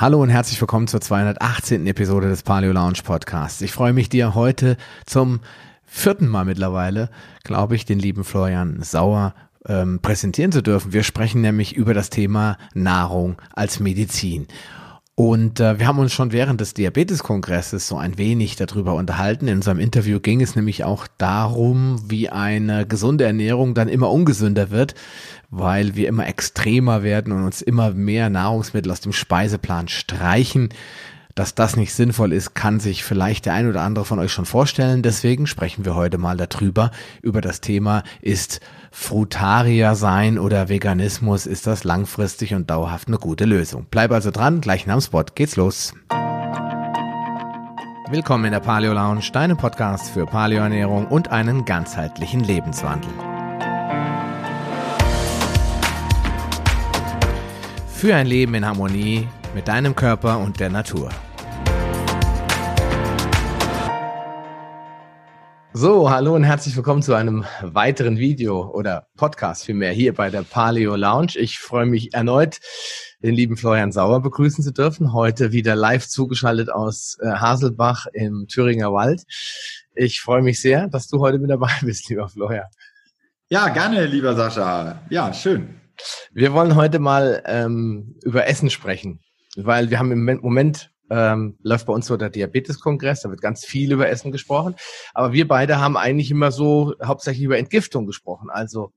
Hallo und herzlich willkommen zur 218. Episode des Paleo Lounge Podcasts. Ich freue mich dir heute zum vierten Mal mittlerweile, glaube ich, den lieben Florian Sauer ähm, präsentieren zu dürfen. Wir sprechen nämlich über das Thema Nahrung als Medizin. Und äh, wir haben uns schon während des Diabeteskongresses so ein wenig darüber unterhalten. In unserem Interview ging es nämlich auch darum, wie eine gesunde Ernährung dann immer ungesünder wird, weil wir immer extremer werden und uns immer mehr Nahrungsmittel aus dem Speiseplan streichen. Dass das nicht sinnvoll ist, kann sich vielleicht der ein oder andere von euch schon vorstellen. Deswegen sprechen wir heute mal darüber, über das Thema, ist Frutarier sein oder Veganismus, ist das langfristig und dauerhaft eine gute Lösung. Bleib also dran, gleich nach dem Spot geht's los. Willkommen in der Paleo Lounge, deinem Podcast für Paleoernährung und einen ganzheitlichen Lebenswandel. Für ein Leben in Harmonie mit deinem Körper und der Natur. So, hallo und herzlich willkommen zu einem weiteren Video oder Podcast vielmehr hier bei der Paleo Lounge. Ich freue mich erneut, den lieben Florian Sauer begrüßen zu dürfen. Heute wieder live zugeschaltet aus äh, Haselbach im Thüringer Wald. Ich freue mich sehr, dass du heute mit dabei bist, lieber Florian. Ja, gerne, lieber Sascha. Ja, schön. Wir wollen heute mal ähm, über Essen sprechen, weil wir haben im Moment ähm, läuft bei uns so der Diabeteskongress, da wird ganz viel über Essen gesprochen. Aber wir beide haben eigentlich immer so hauptsächlich über Entgiftung gesprochen, also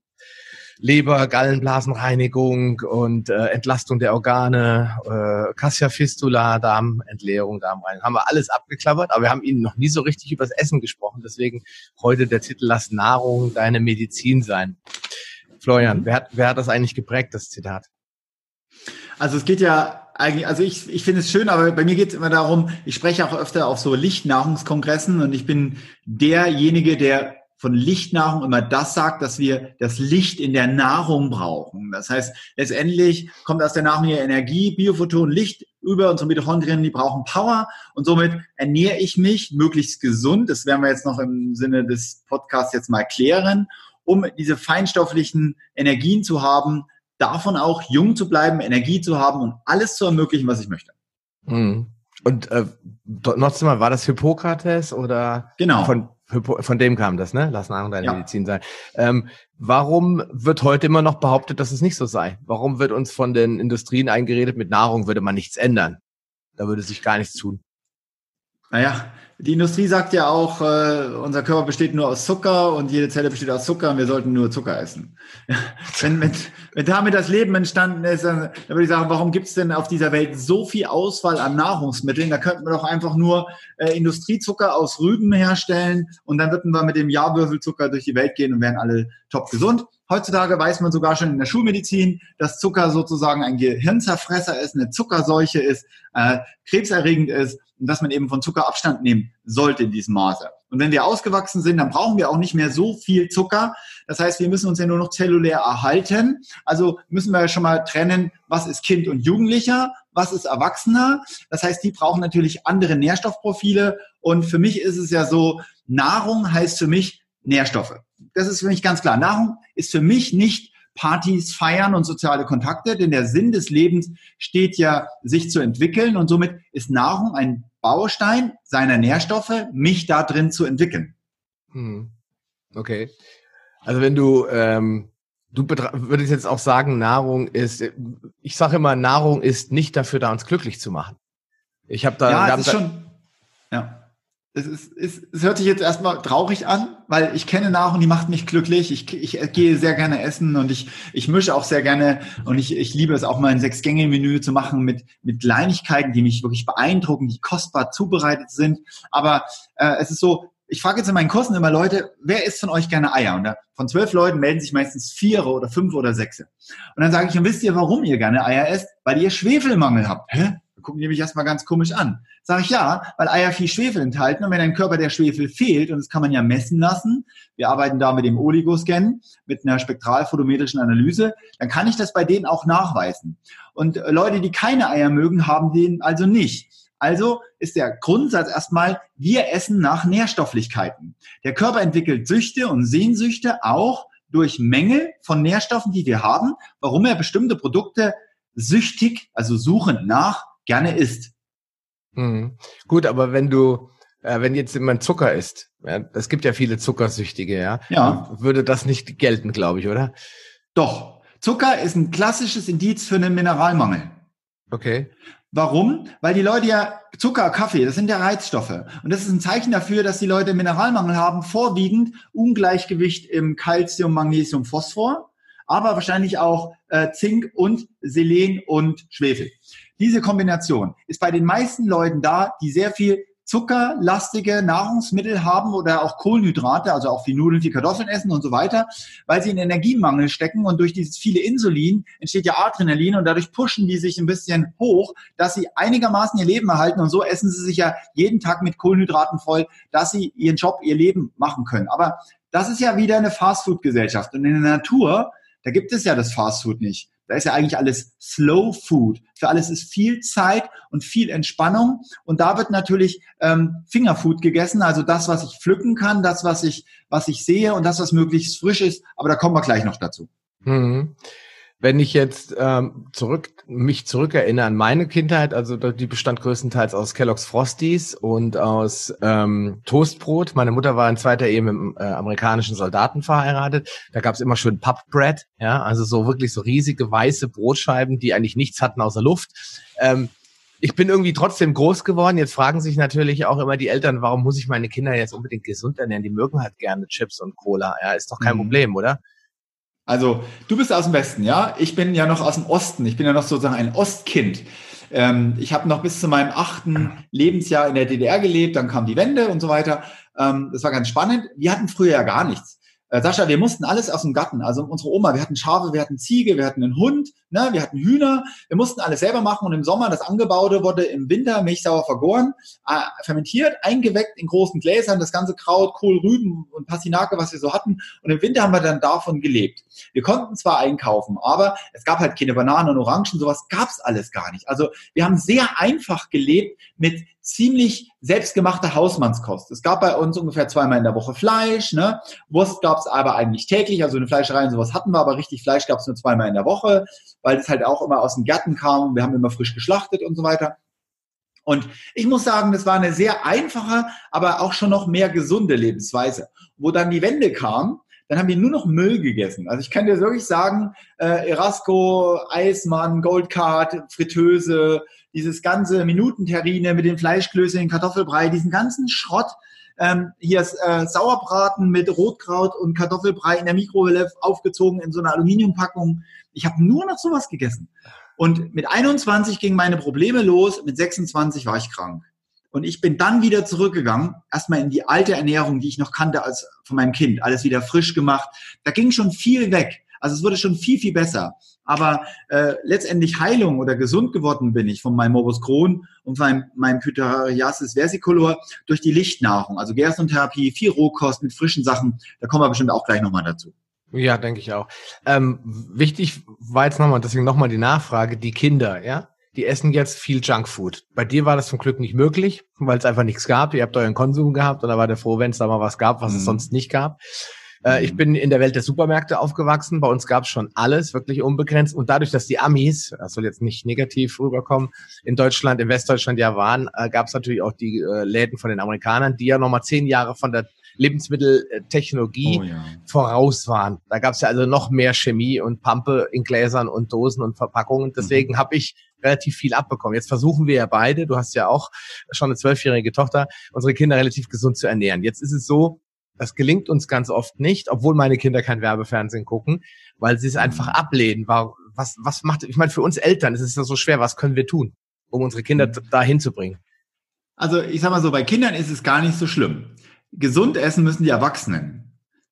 Leber, Gallenblasenreinigung und äh, Entlastung der Organe, äh, Cassia Fistula, Darmentleerung, Darmreinigung. Haben wir alles abgeklappert, aber wir haben Ihnen noch nie so richtig über das Essen gesprochen. Deswegen heute der Titel Lass Nahrung deine Medizin sein. Florian, mhm. wer, hat, wer hat das eigentlich geprägt, das Zitat? Also es geht ja eigentlich, also ich, ich finde es schön, aber bei mir geht es immer darum, ich spreche auch öfter auf so Lichtnahrungskongressen und ich bin derjenige, der von Lichtnahrung immer das sagt, dass wir das Licht in der Nahrung brauchen. Das heißt, letztendlich kommt aus der Nahrung hier Energie, Biophoton, Licht über unsere Mitochondrien, die brauchen Power und somit ernähre ich mich möglichst gesund. Das werden wir jetzt noch im Sinne des Podcasts jetzt mal klären um diese feinstofflichen Energien zu haben, davon auch jung zu bleiben, Energie zu haben und alles zu ermöglichen, was ich möchte. Mhm. Und äh, noch mal, war das Hippokrates oder genau. von, von dem kam das, ne? Lass Nahrung deine ja. Medizin sein. Ähm, warum wird heute immer noch behauptet, dass es nicht so sei? Warum wird uns von den Industrien eingeredet, mit Nahrung würde man nichts ändern? Da würde sich gar nichts tun. Naja, die Industrie sagt ja auch, äh, unser Körper besteht nur aus Zucker und jede Zelle besteht aus Zucker und wir sollten nur Zucker essen. wenn, wenn, wenn damit das Leben entstanden ist, dann, dann würde ich sagen, warum gibt es denn auf dieser Welt so viel Auswahl an Nahrungsmitteln? Da könnten wir doch einfach nur äh, Industriezucker aus Rüben herstellen und dann würden wir mit dem Jahrwürfelzucker durch die Welt gehen und wären alle top gesund. Heutzutage weiß man sogar schon in der Schulmedizin, dass Zucker sozusagen ein Gehirnzerfresser ist, eine Zuckerseuche ist, äh, krebserregend ist und dass man eben von Zucker Abstand nehmen sollte in diesem Maße. Und wenn wir ausgewachsen sind, dann brauchen wir auch nicht mehr so viel Zucker. Das heißt, wir müssen uns ja nur noch zellulär erhalten. Also müssen wir ja schon mal trennen, was ist Kind und Jugendlicher, was ist Erwachsener. Das heißt, die brauchen natürlich andere Nährstoffprofile. Und für mich ist es ja so, Nahrung heißt für mich Nährstoffe. Das ist für mich ganz klar. Nahrung ist für mich nicht Partys, Feiern und soziale Kontakte, denn der Sinn des Lebens steht ja, sich zu entwickeln und somit ist Nahrung ein Baustein seiner Nährstoffe, mich da drin zu entwickeln. Hm. Okay. Also wenn du, ähm, du würdest jetzt auch sagen, Nahrung ist, ich sage immer, Nahrung ist nicht dafür da, uns glücklich zu machen. Ich habe da, ja, es ist schon, ja es, ist, es, es hört sich jetzt erstmal traurig an, weil ich kenne nach und die macht mich glücklich. Ich, ich gehe sehr gerne essen und ich, ich mische auch sehr gerne und ich, ich liebe es auch mal ein Sechs-Gänge-Menü zu machen mit, mit Kleinigkeiten, die mich wirklich beeindrucken, die kostbar zubereitet sind. Aber äh, es ist so, ich frage jetzt in meinen Kursen immer Leute, wer isst von euch gerne Eier? Und von zwölf Leuten melden sich meistens vier oder fünf oder sechs. Und dann sage ich, und wisst ihr, warum ihr gerne Eier esst? Weil ihr Schwefelmangel habt. Hä? Gucken die mich erstmal ganz komisch an. Sag ich ja, weil Eier viel Schwefel enthalten und wenn dein Körper der Schwefel fehlt, und das kann man ja messen lassen, wir arbeiten da mit dem Oligoscan, mit einer spektralphotometrischen Analyse, dann kann ich das bei denen auch nachweisen. Und äh, Leute, die keine Eier mögen, haben den also nicht. Also ist der Grundsatz erstmal, wir essen nach Nährstofflichkeiten. Der Körper entwickelt Süchte und Sehnsüchte auch durch Mängel von Nährstoffen, die wir haben, warum er bestimmte Produkte süchtig, also suchend nach gerne isst. Mhm. Gut, aber wenn du, äh, wenn jetzt jemand Zucker isst, ja, es gibt ja viele Zuckersüchtige, ja, ja. würde das nicht gelten, glaube ich, oder? Doch. Zucker ist ein klassisches Indiz für einen Mineralmangel. Okay. Warum? Weil die Leute ja Zucker, Kaffee, das sind ja Reizstoffe. Und das ist ein Zeichen dafür, dass die Leute Mineralmangel haben, vorwiegend Ungleichgewicht im Calcium, Magnesium, Phosphor, aber wahrscheinlich auch äh, Zink und Selen und Schwefel. Diese Kombination ist bei den meisten Leuten da, die sehr viel zuckerlastige Nahrungsmittel haben oder auch Kohlenhydrate, also auch die Nudeln, die Kartoffeln essen und so weiter, weil sie in Energiemangel stecken und durch dieses viele Insulin entsteht ja Adrenalin und dadurch pushen die sich ein bisschen hoch, dass sie einigermaßen ihr Leben erhalten und so essen sie sich ja jeden Tag mit Kohlenhydraten voll, dass sie ihren Job, ihr Leben machen können. Aber das ist ja wieder eine Fastfood-Gesellschaft und in der Natur, da gibt es ja das Fastfood nicht. Da ist ja eigentlich alles Slow Food. Für alles ist viel Zeit und viel Entspannung. Und da wird natürlich ähm, Fingerfood gegessen, also das, was ich pflücken kann, das, was ich, was ich sehe und das, was möglichst frisch ist. Aber da kommen wir gleich noch dazu. Mhm wenn ich jetzt ähm, zurück mich zurückerinnere an meine Kindheit, also die bestand größtenteils aus Kellogg's Frosties und aus ähm, Toastbrot. Meine Mutter war in zweiter Ehe mit einem äh, amerikanischen Soldaten verheiratet. Da gab es immer schön Puppbread, ja, also so wirklich so riesige weiße Brotscheiben, die eigentlich nichts hatten außer Luft. Ähm, ich bin irgendwie trotzdem groß geworden. Jetzt fragen sich natürlich auch immer die Eltern, warum muss ich meine Kinder jetzt unbedingt gesund ernähren? Die mögen halt gerne Chips und Cola. Ja, ist doch kein mhm. Problem, oder? Also du bist aus dem Westen, ja? Ich bin ja noch aus dem Osten. Ich bin ja noch sozusagen ein Ostkind. Ähm, ich habe noch bis zu meinem achten Lebensjahr in der DDR gelebt, dann kam die Wende und so weiter. Ähm, das war ganz spannend. Wir hatten früher ja gar nichts. Äh, Sascha, wir mussten alles aus dem Garten. Also unsere Oma, wir hatten Schafe, wir hatten Ziege, wir hatten einen Hund, ne, wir hatten Hühner. Wir mussten alles selber machen und im Sommer das Angebaute wurde im Winter milchsauer vergoren, äh, fermentiert, eingeweckt in großen Gläsern, das ganze Kraut, Kohl, Rüben und Passinake, was wir so hatten. Und im Winter haben wir dann davon gelebt. Wir konnten zwar einkaufen, aber es gab halt keine Bananen und Orangen, sowas gab's alles gar nicht. Also wir haben sehr einfach gelebt mit ziemlich selbstgemachte Hausmannskost. Es gab bei uns ungefähr zweimal in der Woche Fleisch, ne? Wurst gab's aber eigentlich täglich, also eine Fleischerei und sowas hatten wir, aber richtig Fleisch gab's nur zweimal in der Woche, weil es halt auch immer aus dem Gärten kam wir haben immer frisch geschlachtet und so weiter. Und ich muss sagen, das war eine sehr einfache, aber auch schon noch mehr gesunde Lebensweise. Wo dann die Wende kam, dann haben wir nur noch Müll gegessen. Also ich kann dir wirklich sagen, äh, Erasco, Eismann, Goldcard, Fritteuse, dieses ganze Minutenterrine mit den Fleischklößchen, Kartoffelbrei, diesen ganzen Schrott. Ähm, hier ist äh, Sauerbraten mit Rotkraut und Kartoffelbrei in der Mikrowelle aufgezogen in so einer Aluminiumpackung. Ich habe nur noch sowas gegessen. Und mit 21 gingen meine Probleme los, mit 26 war ich krank. Und ich bin dann wieder zurückgegangen, erstmal in die alte Ernährung, die ich noch kannte als von meinem Kind, alles wieder frisch gemacht. Da ging schon viel weg. Also es wurde schon viel, viel besser. Aber äh, letztendlich Heilung oder gesund geworden bin ich von meinem Morbus Crohn und von meinem, Pythariasis versicolor durch die Lichtnahrung, also Gerstentherapie, viel Rohkost mit frischen Sachen. Da kommen wir bestimmt auch gleich nochmal dazu. Ja, denke ich auch. Ähm, wichtig war jetzt nochmal, deswegen nochmal die Nachfrage, die Kinder, ja? Die essen jetzt viel Junkfood. Bei dir war das zum Glück nicht möglich, weil es einfach nichts gab. Ihr habt euren Konsum gehabt oder war der froh, wenn es da mal was gab, was mhm. es sonst nicht gab. Äh, ich mhm. bin in der Welt der Supermärkte aufgewachsen. Bei uns gab es schon alles, wirklich unbegrenzt. Und dadurch, dass die Amis, das soll jetzt nicht negativ rüberkommen, in Deutschland, in Westdeutschland ja waren, äh, gab es natürlich auch die äh, Läden von den Amerikanern, die ja nochmal zehn Jahre von der Lebensmitteltechnologie oh, ja. voraus waren. Da gab es ja also noch mehr Chemie und Pampe in Gläsern und Dosen und Verpackungen. Deswegen mhm. habe ich relativ viel abbekommen. Jetzt versuchen wir ja beide, du hast ja auch schon eine zwölfjährige Tochter, unsere Kinder relativ gesund zu ernähren. Jetzt ist es so, das gelingt uns ganz oft nicht, obwohl meine Kinder kein Werbefernsehen gucken, weil sie es einfach mhm. ablehnen. Was, was macht, ich meine, für uns Eltern ist es ja so schwer, was können wir tun, um unsere Kinder mhm. dahin zu bringen? Also ich sag mal so, bei Kindern ist es gar nicht so schlimm. Gesund essen müssen die Erwachsenen.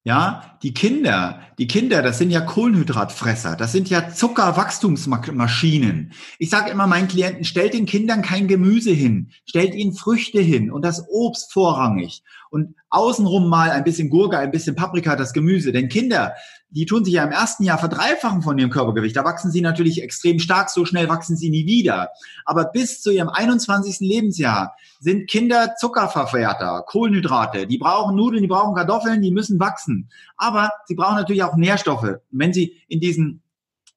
Ja, die Kinder, die Kinder, das sind ja Kohlenhydratfresser, das sind ja Zuckerwachstumsmaschinen. Ich sage immer meinen Klienten, stellt den Kindern kein Gemüse hin, stellt ihnen Früchte hin und das Obst vorrangig und außenrum mal ein bisschen Gurke, ein bisschen Paprika, das Gemüse. Denn Kinder, die tun sich ja im ersten Jahr verdreifachen von ihrem Körpergewicht. Da wachsen sie natürlich extrem stark, so schnell wachsen sie nie wieder. Aber bis zu ihrem 21. Lebensjahr sind Kinder Zuckerverwerter, Kohlenhydrate. Die brauchen Nudeln, die brauchen Kartoffeln, die müssen wachsen. Aber sie brauchen natürlich auch Nährstoffe. Wenn sie in diesen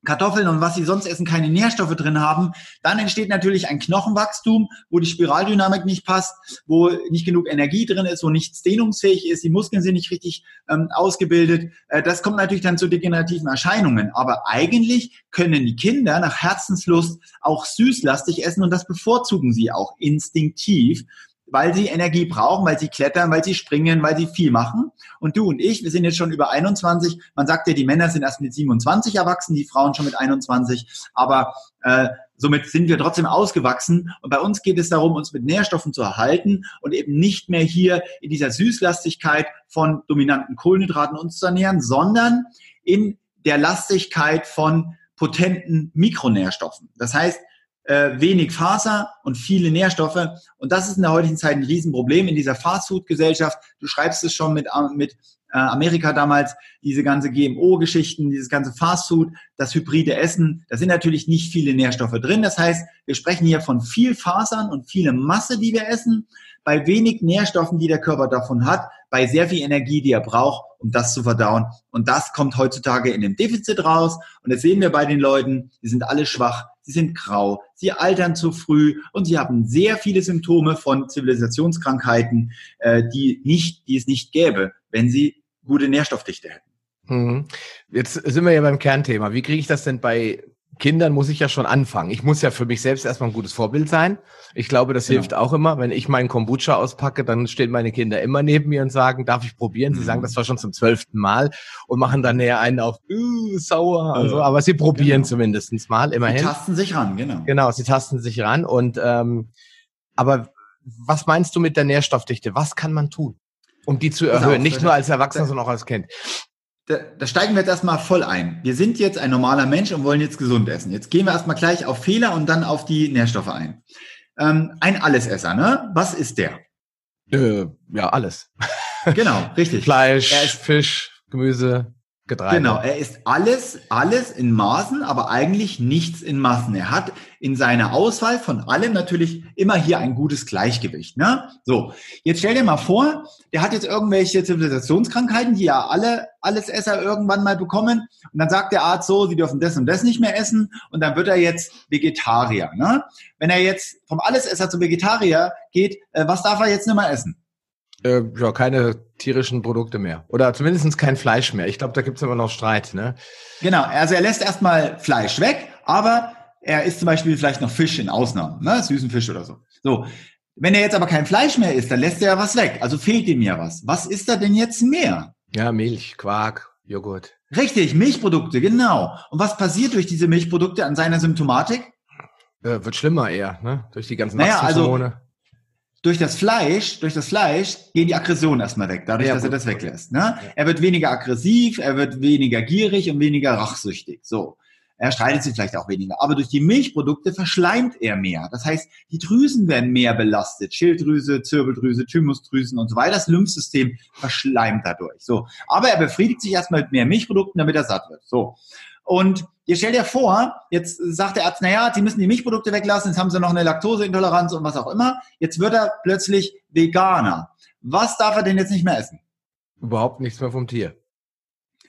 Kartoffeln und was sie sonst essen, keine Nährstoffe drin haben, dann entsteht natürlich ein Knochenwachstum, wo die Spiraldynamik nicht passt, wo nicht genug Energie drin ist, wo nichts dehnungsfähig ist, die Muskeln sind nicht richtig ähm, ausgebildet. Äh, das kommt natürlich dann zu degenerativen Erscheinungen. Aber eigentlich können die Kinder nach Herzenslust auch süßlastig essen und das bevorzugen sie auch instinktiv weil sie Energie brauchen, weil sie klettern, weil sie springen, weil sie viel machen. Und du und ich, wir sind jetzt schon über 21. Man sagt ja, die Männer sind erst mit 27 erwachsen, die Frauen schon mit 21. Aber äh, somit sind wir trotzdem ausgewachsen. Und bei uns geht es darum, uns mit Nährstoffen zu erhalten und eben nicht mehr hier in dieser Süßlastigkeit von dominanten Kohlenhydraten uns zu ernähren, sondern in der Lastigkeit von potenten Mikronährstoffen. Das heißt, äh, wenig Faser und viele Nährstoffe. Und das ist in der heutigen Zeit ein Riesenproblem in dieser Fastfood-Gesellschaft. Du schreibst es schon mit, äh, mit äh, Amerika damals, diese ganze GMO-Geschichten, dieses ganze Fastfood, das hybride Essen. Da sind natürlich nicht viele Nährstoffe drin. Das heißt, wir sprechen hier von viel Fasern und viele Masse, die wir essen, bei wenig Nährstoffen, die der Körper davon hat, bei sehr viel Energie, die er braucht, um das zu verdauen. Und das kommt heutzutage in dem Defizit raus. Und das sehen wir bei den Leuten, die sind alle schwach, sie sind grau, sie altern zu früh und sie haben sehr viele Symptome von Zivilisationskrankheiten, äh, die nicht, die es nicht gäbe, wenn sie gute Nährstoffdichte hätten. Mhm. Jetzt sind wir ja beim Kernthema. Wie kriege ich das denn bei Kindern muss ich ja schon anfangen. Ich muss ja für mich selbst erstmal ein gutes Vorbild sein. Ich glaube, das genau. hilft auch immer. Wenn ich meinen Kombucha auspacke, dann stehen meine Kinder immer neben mir und sagen, darf ich probieren? Sie mhm. sagen das war schon zum zwölften Mal und machen dann näher einen auf, uh, sauer. Also, aber sie probieren genau. zumindestens mal, immerhin. Sie tasten sich ran, genau. Genau, sie tasten sich ran. Und ähm, aber was meinst du mit der Nährstoffdichte? Was kann man tun, um die zu erhöhen? Nicht nur als Erwachsener, sondern auch als Kind da, da steigen wir jetzt erstmal voll ein. Wir sind jetzt ein normaler Mensch und wollen jetzt gesund essen. Jetzt gehen wir erstmal gleich auf Fehler und dann auf die Nährstoffe ein. Ähm, ein Allesesser, ne? Was ist der? Äh, ja, alles. Genau, richtig. Fleisch, Fisch, Gemüse. Getreide. Genau, er ist alles, alles in Maßen, aber eigentlich nichts in Massen. Er hat in seiner Auswahl von allem natürlich immer hier ein gutes Gleichgewicht. Ne? So, jetzt stell dir mal vor, der hat jetzt irgendwelche Zivilisationskrankheiten, die ja alle alles Esser irgendwann mal bekommen. Und dann sagt der Arzt so, sie dürfen das und das nicht mehr essen. Und dann wird er jetzt Vegetarier. Ne? Wenn er jetzt vom Allesesser zum Vegetarier geht, äh, was darf er jetzt nicht mehr essen? Äh, ja, keine tierischen Produkte mehr. Oder zumindest kein Fleisch mehr. Ich glaube, da gibt's immer noch Streit, ne? Genau, also er lässt erstmal Fleisch weg, aber er isst zum Beispiel vielleicht noch Fisch in Ausnahmen, ne? Süßen Fisch oder so. So. Wenn er jetzt aber kein Fleisch mehr isst, dann lässt er ja was weg. Also fehlt ihm ja was. Was ist da denn jetzt mehr? Ja, Milch, Quark, Joghurt. Richtig, Milchprodukte, genau. Und was passiert durch diese Milchprodukte an seiner Symptomatik? Äh, wird schlimmer eher, ne? Durch die ganzen naja, also durch das Fleisch, durch das Fleisch gehen die Aggressionen erstmal weg, dadurch, ja, dass er das weglässt. Ne? Ja. Er wird weniger aggressiv, er wird weniger gierig und weniger rachsüchtig. So. Er streitet sich vielleicht auch weniger. Aber durch die Milchprodukte verschleimt er mehr. Das heißt, die Drüsen werden mehr belastet. Schilddrüse, Zirbeldrüse, Thymusdrüsen und so weiter. Das Lymphsystem verschleimt dadurch. So. Aber er befriedigt sich erstmal mit mehr Milchprodukten, damit er satt wird. So. Und ihr stellt dir vor, jetzt sagt der Arzt, naja, Sie müssen die Milchprodukte weglassen, jetzt haben Sie noch eine Laktoseintoleranz und was auch immer. Jetzt wird er plötzlich Veganer. Was darf er denn jetzt nicht mehr essen? Überhaupt nichts mehr vom Tier.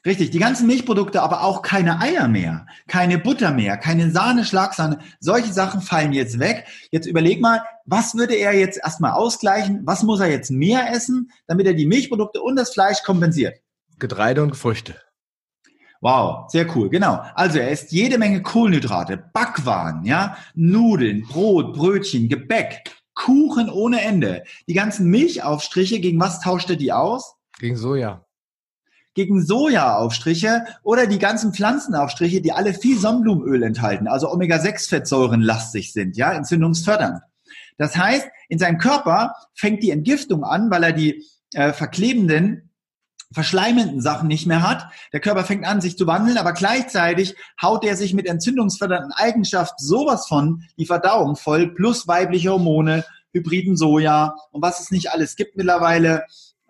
Richtig, die ganzen Milchprodukte, aber auch keine Eier mehr, keine Butter mehr, keine Sahne, Schlagsahne. Solche Sachen fallen jetzt weg. Jetzt überleg mal, was würde er jetzt erstmal ausgleichen? Was muss er jetzt mehr essen, damit er die Milchprodukte und das Fleisch kompensiert? Getreide und Früchte. Wow, sehr cool, genau. Also er isst jede Menge Kohlenhydrate, Backwaren, ja, Nudeln, Brot, Brötchen, Gebäck, Kuchen ohne Ende. Die ganzen Milchaufstriche, gegen was tauscht er die aus? Gegen Soja. Gegen Sojaaufstriche oder die ganzen Pflanzenaufstriche, die alle viel Sonnenblumenöl enthalten, also Omega-6-Fettsäuren lastig sind, ja, entzündungsfördernd. Das heißt, in seinem Körper fängt die Entgiftung an, weil er die äh, verklebenden verschleimenden Sachen nicht mehr hat. Der Körper fängt an, sich zu wandeln, aber gleichzeitig haut er sich mit entzündungsfördernden Eigenschaften sowas von die Verdauung voll, plus weibliche Hormone, hybriden Soja und was es nicht alles gibt mittlerweile,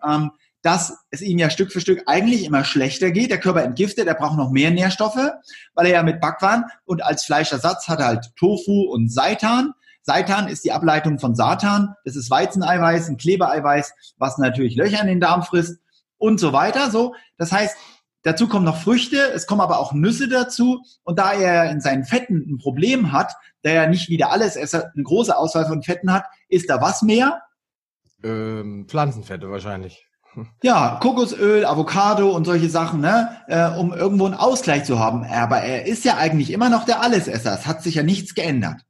ähm, dass es ihm ja Stück für Stück eigentlich immer schlechter geht. Der Körper entgiftet, er braucht noch mehr Nährstoffe, weil er ja mit Backwaren und als Fleischersatz hat er halt Tofu und Seitan. Seitan ist die Ableitung von Satan. Das ist Weizeneiweiß, ein Klebereiweiß, was natürlich Löcher in den Darm frisst und so weiter. So, das heißt, dazu kommen noch Früchte, es kommen aber auch Nüsse dazu. Und da er in seinen Fetten ein Problem hat, der ja nicht wie der Allesesser eine große Auswahl von Fetten hat, ist da was mehr? Ähm, Pflanzenfette wahrscheinlich. Ja, Kokosöl, Avocado und solche Sachen, ne, äh, um irgendwo einen Ausgleich zu haben. Aber er ist ja eigentlich immer noch der Allesesser. Es hat sich ja nichts geändert.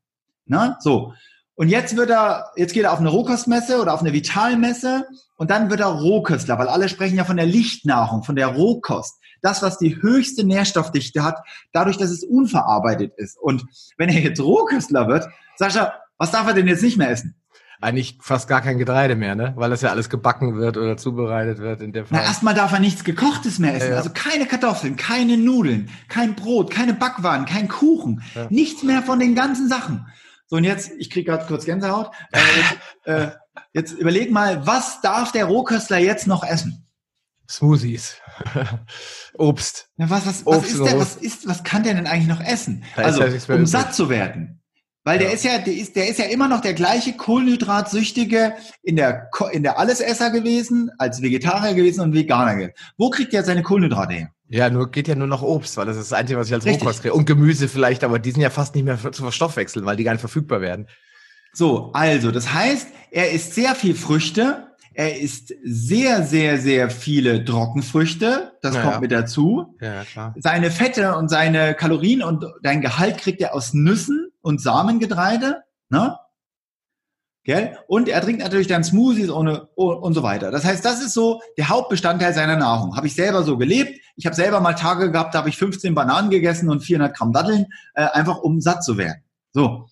Ne? So. Und jetzt wird er, jetzt geht er auf eine Rohkostmesse oder auf eine Vitalmesse und dann wird er Rohköstler, weil alle sprechen ja von der Lichtnahrung, von der Rohkost. Das, was die höchste Nährstoffdichte hat, dadurch, dass es unverarbeitet ist. Und wenn er jetzt Rohköstler wird, Sascha, was darf er denn jetzt nicht mehr essen? Eigentlich fast gar kein Getreide mehr, ne? Weil das ja alles gebacken wird oder zubereitet wird in der Form. Na, erstmal darf er nichts Gekochtes mehr essen. Ja. Also keine Kartoffeln, keine Nudeln, kein Brot, keine Backwaren, kein Kuchen. Ja. Nichts mehr von den ganzen Sachen. So, und jetzt, ich kriege gerade kurz Gänsehaut. Äh, jetzt, äh, jetzt überleg mal, was darf der Rohköstler jetzt noch essen? Smoothies. Obst. Ja, was, was, was, ist der, was, ist, was kann der denn eigentlich noch essen? Da also, um satt zu werden. Weil der ist ja, der ist, der ist ja immer noch der gleiche Kohlenhydratsüchtige in der, in der Allesesser gewesen, als Vegetarier gewesen und Veganer. Wo kriegt der seine Kohlenhydrate her? Ja, nur geht ja nur noch Obst, weil das ist das Einzige, was ich als Rohkost kriege. Und Gemüse vielleicht, aber die sind ja fast nicht mehr zu verstoffwechseln, weil die gar nicht verfügbar werden. So, also, das heißt, er isst sehr viel Früchte, er isst sehr, sehr, sehr viele Trockenfrüchte, das ja, kommt ja. mit dazu. Ja, klar. Seine Fette und seine Kalorien und dein Gehalt kriegt er aus Nüssen und Samengetreide, ne? Gell? Und er trinkt natürlich dann Smoothies ohne, und so weiter. Das heißt, das ist so der Hauptbestandteil seiner Nahrung. Habe ich selber so gelebt. Ich habe selber mal Tage gehabt, da habe ich 15 Bananen gegessen und 400 Gramm Datteln, äh, einfach um satt zu werden. So.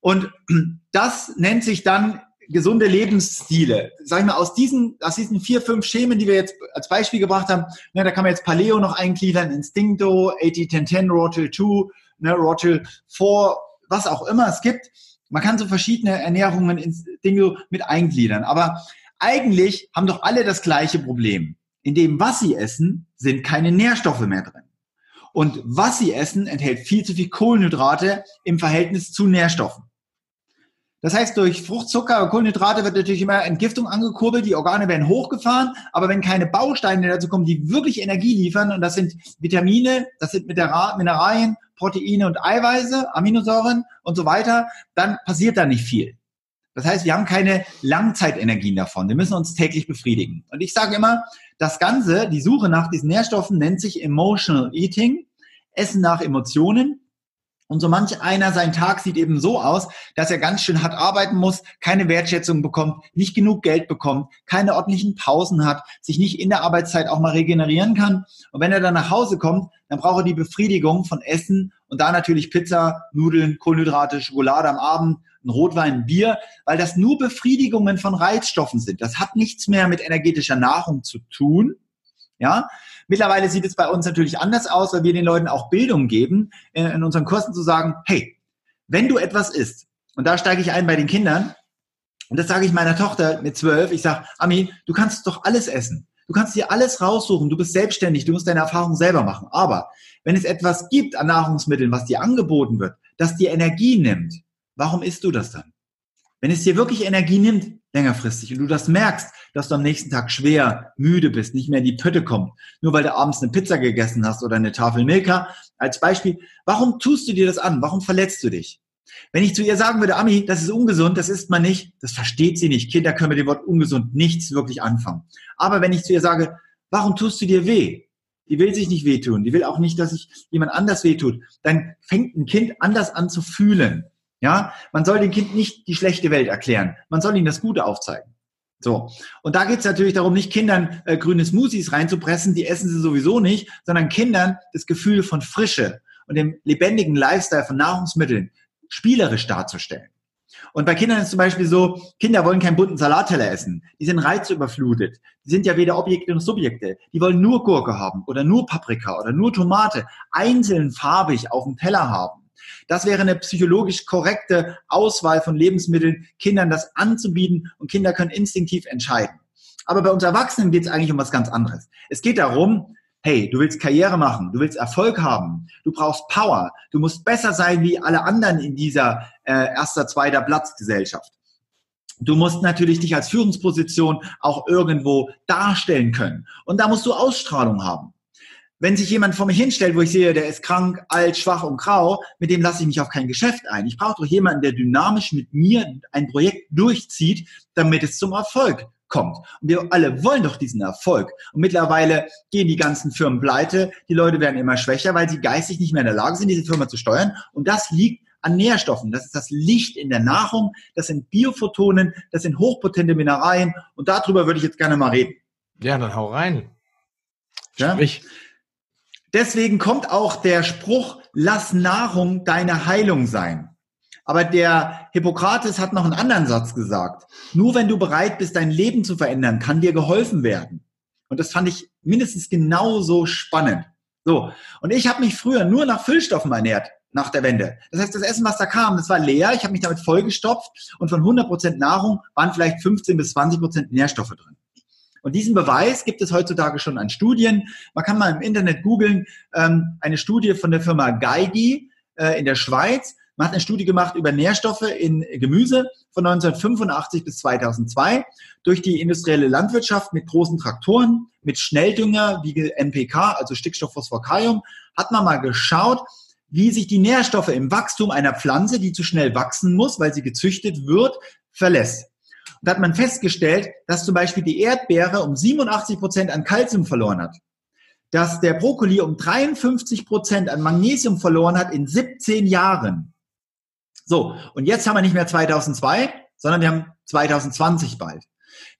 Und das nennt sich dann gesunde Lebensstile. Sag ich mal, aus diesen, aus diesen vier, fünf Schemen, die wir jetzt als Beispiel gebracht haben, ne, da kann man jetzt Paleo noch eingliedern, Instincto, 80-10-10, Rotel 2, ne, Rotel 4, was auch immer es gibt. Man kann so verschiedene Ernährungen ins Dinge mit eingliedern. Aber eigentlich haben doch alle das gleiche Problem. In dem, was sie essen, sind keine Nährstoffe mehr drin. Und was sie essen, enthält viel zu viel Kohlenhydrate im Verhältnis zu Nährstoffen. Das heißt, durch Fruchtzucker und Kohlenhydrate wird natürlich immer Entgiftung angekurbelt, die Organe werden hochgefahren, aber wenn keine Bausteine dazu kommen, die wirklich Energie liefern, und das sind Vitamine, das sind Mineralien, Proteine und Eiweiße, Aminosäuren und so weiter, dann passiert da nicht viel. Das heißt, wir haben keine Langzeitenergien davon. Wir müssen uns täglich befriedigen. Und ich sage immer, das Ganze, die Suche nach diesen Nährstoffen nennt sich Emotional Eating, Essen nach Emotionen. Und so manch einer, sein Tag sieht eben so aus, dass er ganz schön hart arbeiten muss, keine Wertschätzung bekommt, nicht genug Geld bekommt, keine ordentlichen Pausen hat, sich nicht in der Arbeitszeit auch mal regenerieren kann. Und wenn er dann nach Hause kommt, dann braucht er die Befriedigung von Essen und da natürlich Pizza, Nudeln, Kohlenhydrate, Schokolade am Abend, ein Rotwein, ein Bier, weil das nur Befriedigungen von Reizstoffen sind. Das hat nichts mehr mit energetischer Nahrung zu tun. Ja, Mittlerweile sieht es bei uns natürlich anders aus, weil wir den Leuten auch Bildung geben, äh, in unseren Kursen zu sagen, hey, wenn du etwas isst, und da steige ich ein bei den Kindern, und das sage ich meiner Tochter mit zwölf, ich sage, Ami, du kannst doch alles essen. Du kannst dir alles raussuchen, du bist selbstständig, du musst deine Erfahrung selber machen. Aber wenn es etwas gibt an Nahrungsmitteln, was dir angeboten wird, das dir Energie nimmt, warum isst du das dann? Wenn es dir wirklich Energie nimmt, längerfristig, und du das merkst, dass du am nächsten Tag schwer, müde bist, nicht mehr in die Pötte kommt, nur weil du abends eine Pizza gegessen hast oder eine Tafel Milka, als Beispiel, warum tust du dir das an? Warum verletzt du dich? Wenn ich zu ihr sagen würde, Ami, das ist ungesund, das isst man nicht, das versteht sie nicht. Kinder können mit dem Wort ungesund nichts wirklich anfangen. Aber wenn ich zu ihr sage, warum tust du dir weh? Die will sich nicht wehtun. Die will auch nicht, dass sich jemand anders wehtut. Dann fängt ein Kind anders an zu fühlen. Ja, man soll dem Kind nicht die schlechte Welt erklären. Man soll ihnen das Gute aufzeigen. So. Und da geht es natürlich darum, nicht Kindern äh, grüne Smoothies reinzupressen, die essen sie sowieso nicht, sondern Kindern das Gefühl von Frische und dem lebendigen Lifestyle von Nahrungsmitteln spielerisch darzustellen. Und bei Kindern ist zum Beispiel so, Kinder wollen keinen bunten Salatteller essen. Die sind reizüberflutet. Die sind ja weder Objekte noch Subjekte. Die wollen nur Gurke haben oder nur Paprika oder nur Tomate, einzeln farbig auf dem Teller haben. Das wäre eine psychologisch korrekte Auswahl von Lebensmitteln, Kindern das anzubieten und Kinder können instinktiv entscheiden. Aber bei uns Erwachsenen geht es eigentlich um was ganz anderes. Es geht darum, hey, du willst Karriere machen, du willst Erfolg haben, du brauchst Power, du musst besser sein wie alle anderen in dieser äh, erster, zweiter Platzgesellschaft. Du musst natürlich dich als Führungsposition auch irgendwo darstellen können. Und da musst du Ausstrahlung haben. Wenn sich jemand vor mich hinstellt, wo ich sehe, der ist krank, alt, schwach und grau, mit dem lasse ich mich auf kein Geschäft ein. Ich brauche doch jemanden, der dynamisch mit mir ein Projekt durchzieht, damit es zum Erfolg kommt. Und wir alle wollen doch diesen Erfolg. Und mittlerweile gehen die ganzen Firmen pleite, die Leute werden immer schwächer, weil sie geistig nicht mehr in der Lage sind, diese Firma zu steuern. Und das liegt an Nährstoffen. Das ist das Licht in der Nahrung, das sind Biophotonen, das sind hochpotente Mineralien. Und darüber würde ich jetzt gerne mal reden. Ja, dann hau rein. Sprich. Deswegen kommt auch der Spruch, lass Nahrung deine Heilung sein. Aber der Hippokrates hat noch einen anderen Satz gesagt. Nur wenn du bereit bist, dein Leben zu verändern, kann dir geholfen werden. Und das fand ich mindestens genauso spannend. So. Und ich habe mich früher nur nach Füllstoffen ernährt nach der Wende. Das heißt, das Essen, was da kam, das war leer. Ich habe mich damit vollgestopft und von 100% Nahrung waren vielleicht 15 bis 20% Nährstoffe drin. Und diesen Beweis gibt es heutzutage schon an Studien. Man kann mal im Internet googeln, ähm, eine Studie von der Firma Geigi äh, in der Schweiz. Man hat eine Studie gemacht über Nährstoffe in Gemüse von 1985 bis 2002 durch die industrielle Landwirtschaft mit großen Traktoren, mit Schnelldünger wie NPK, also Stickstoff, Phosphor, Kalium, hat man mal geschaut, wie sich die Nährstoffe im Wachstum einer Pflanze, die zu schnell wachsen muss, weil sie gezüchtet wird, verlässt. Und da hat man festgestellt, dass zum Beispiel die Erdbeere um 87 Prozent an Kalzium verloren hat. Dass der Brokkoli um 53 Prozent an Magnesium verloren hat in 17 Jahren. So, und jetzt haben wir nicht mehr 2002, sondern wir haben 2020 bald.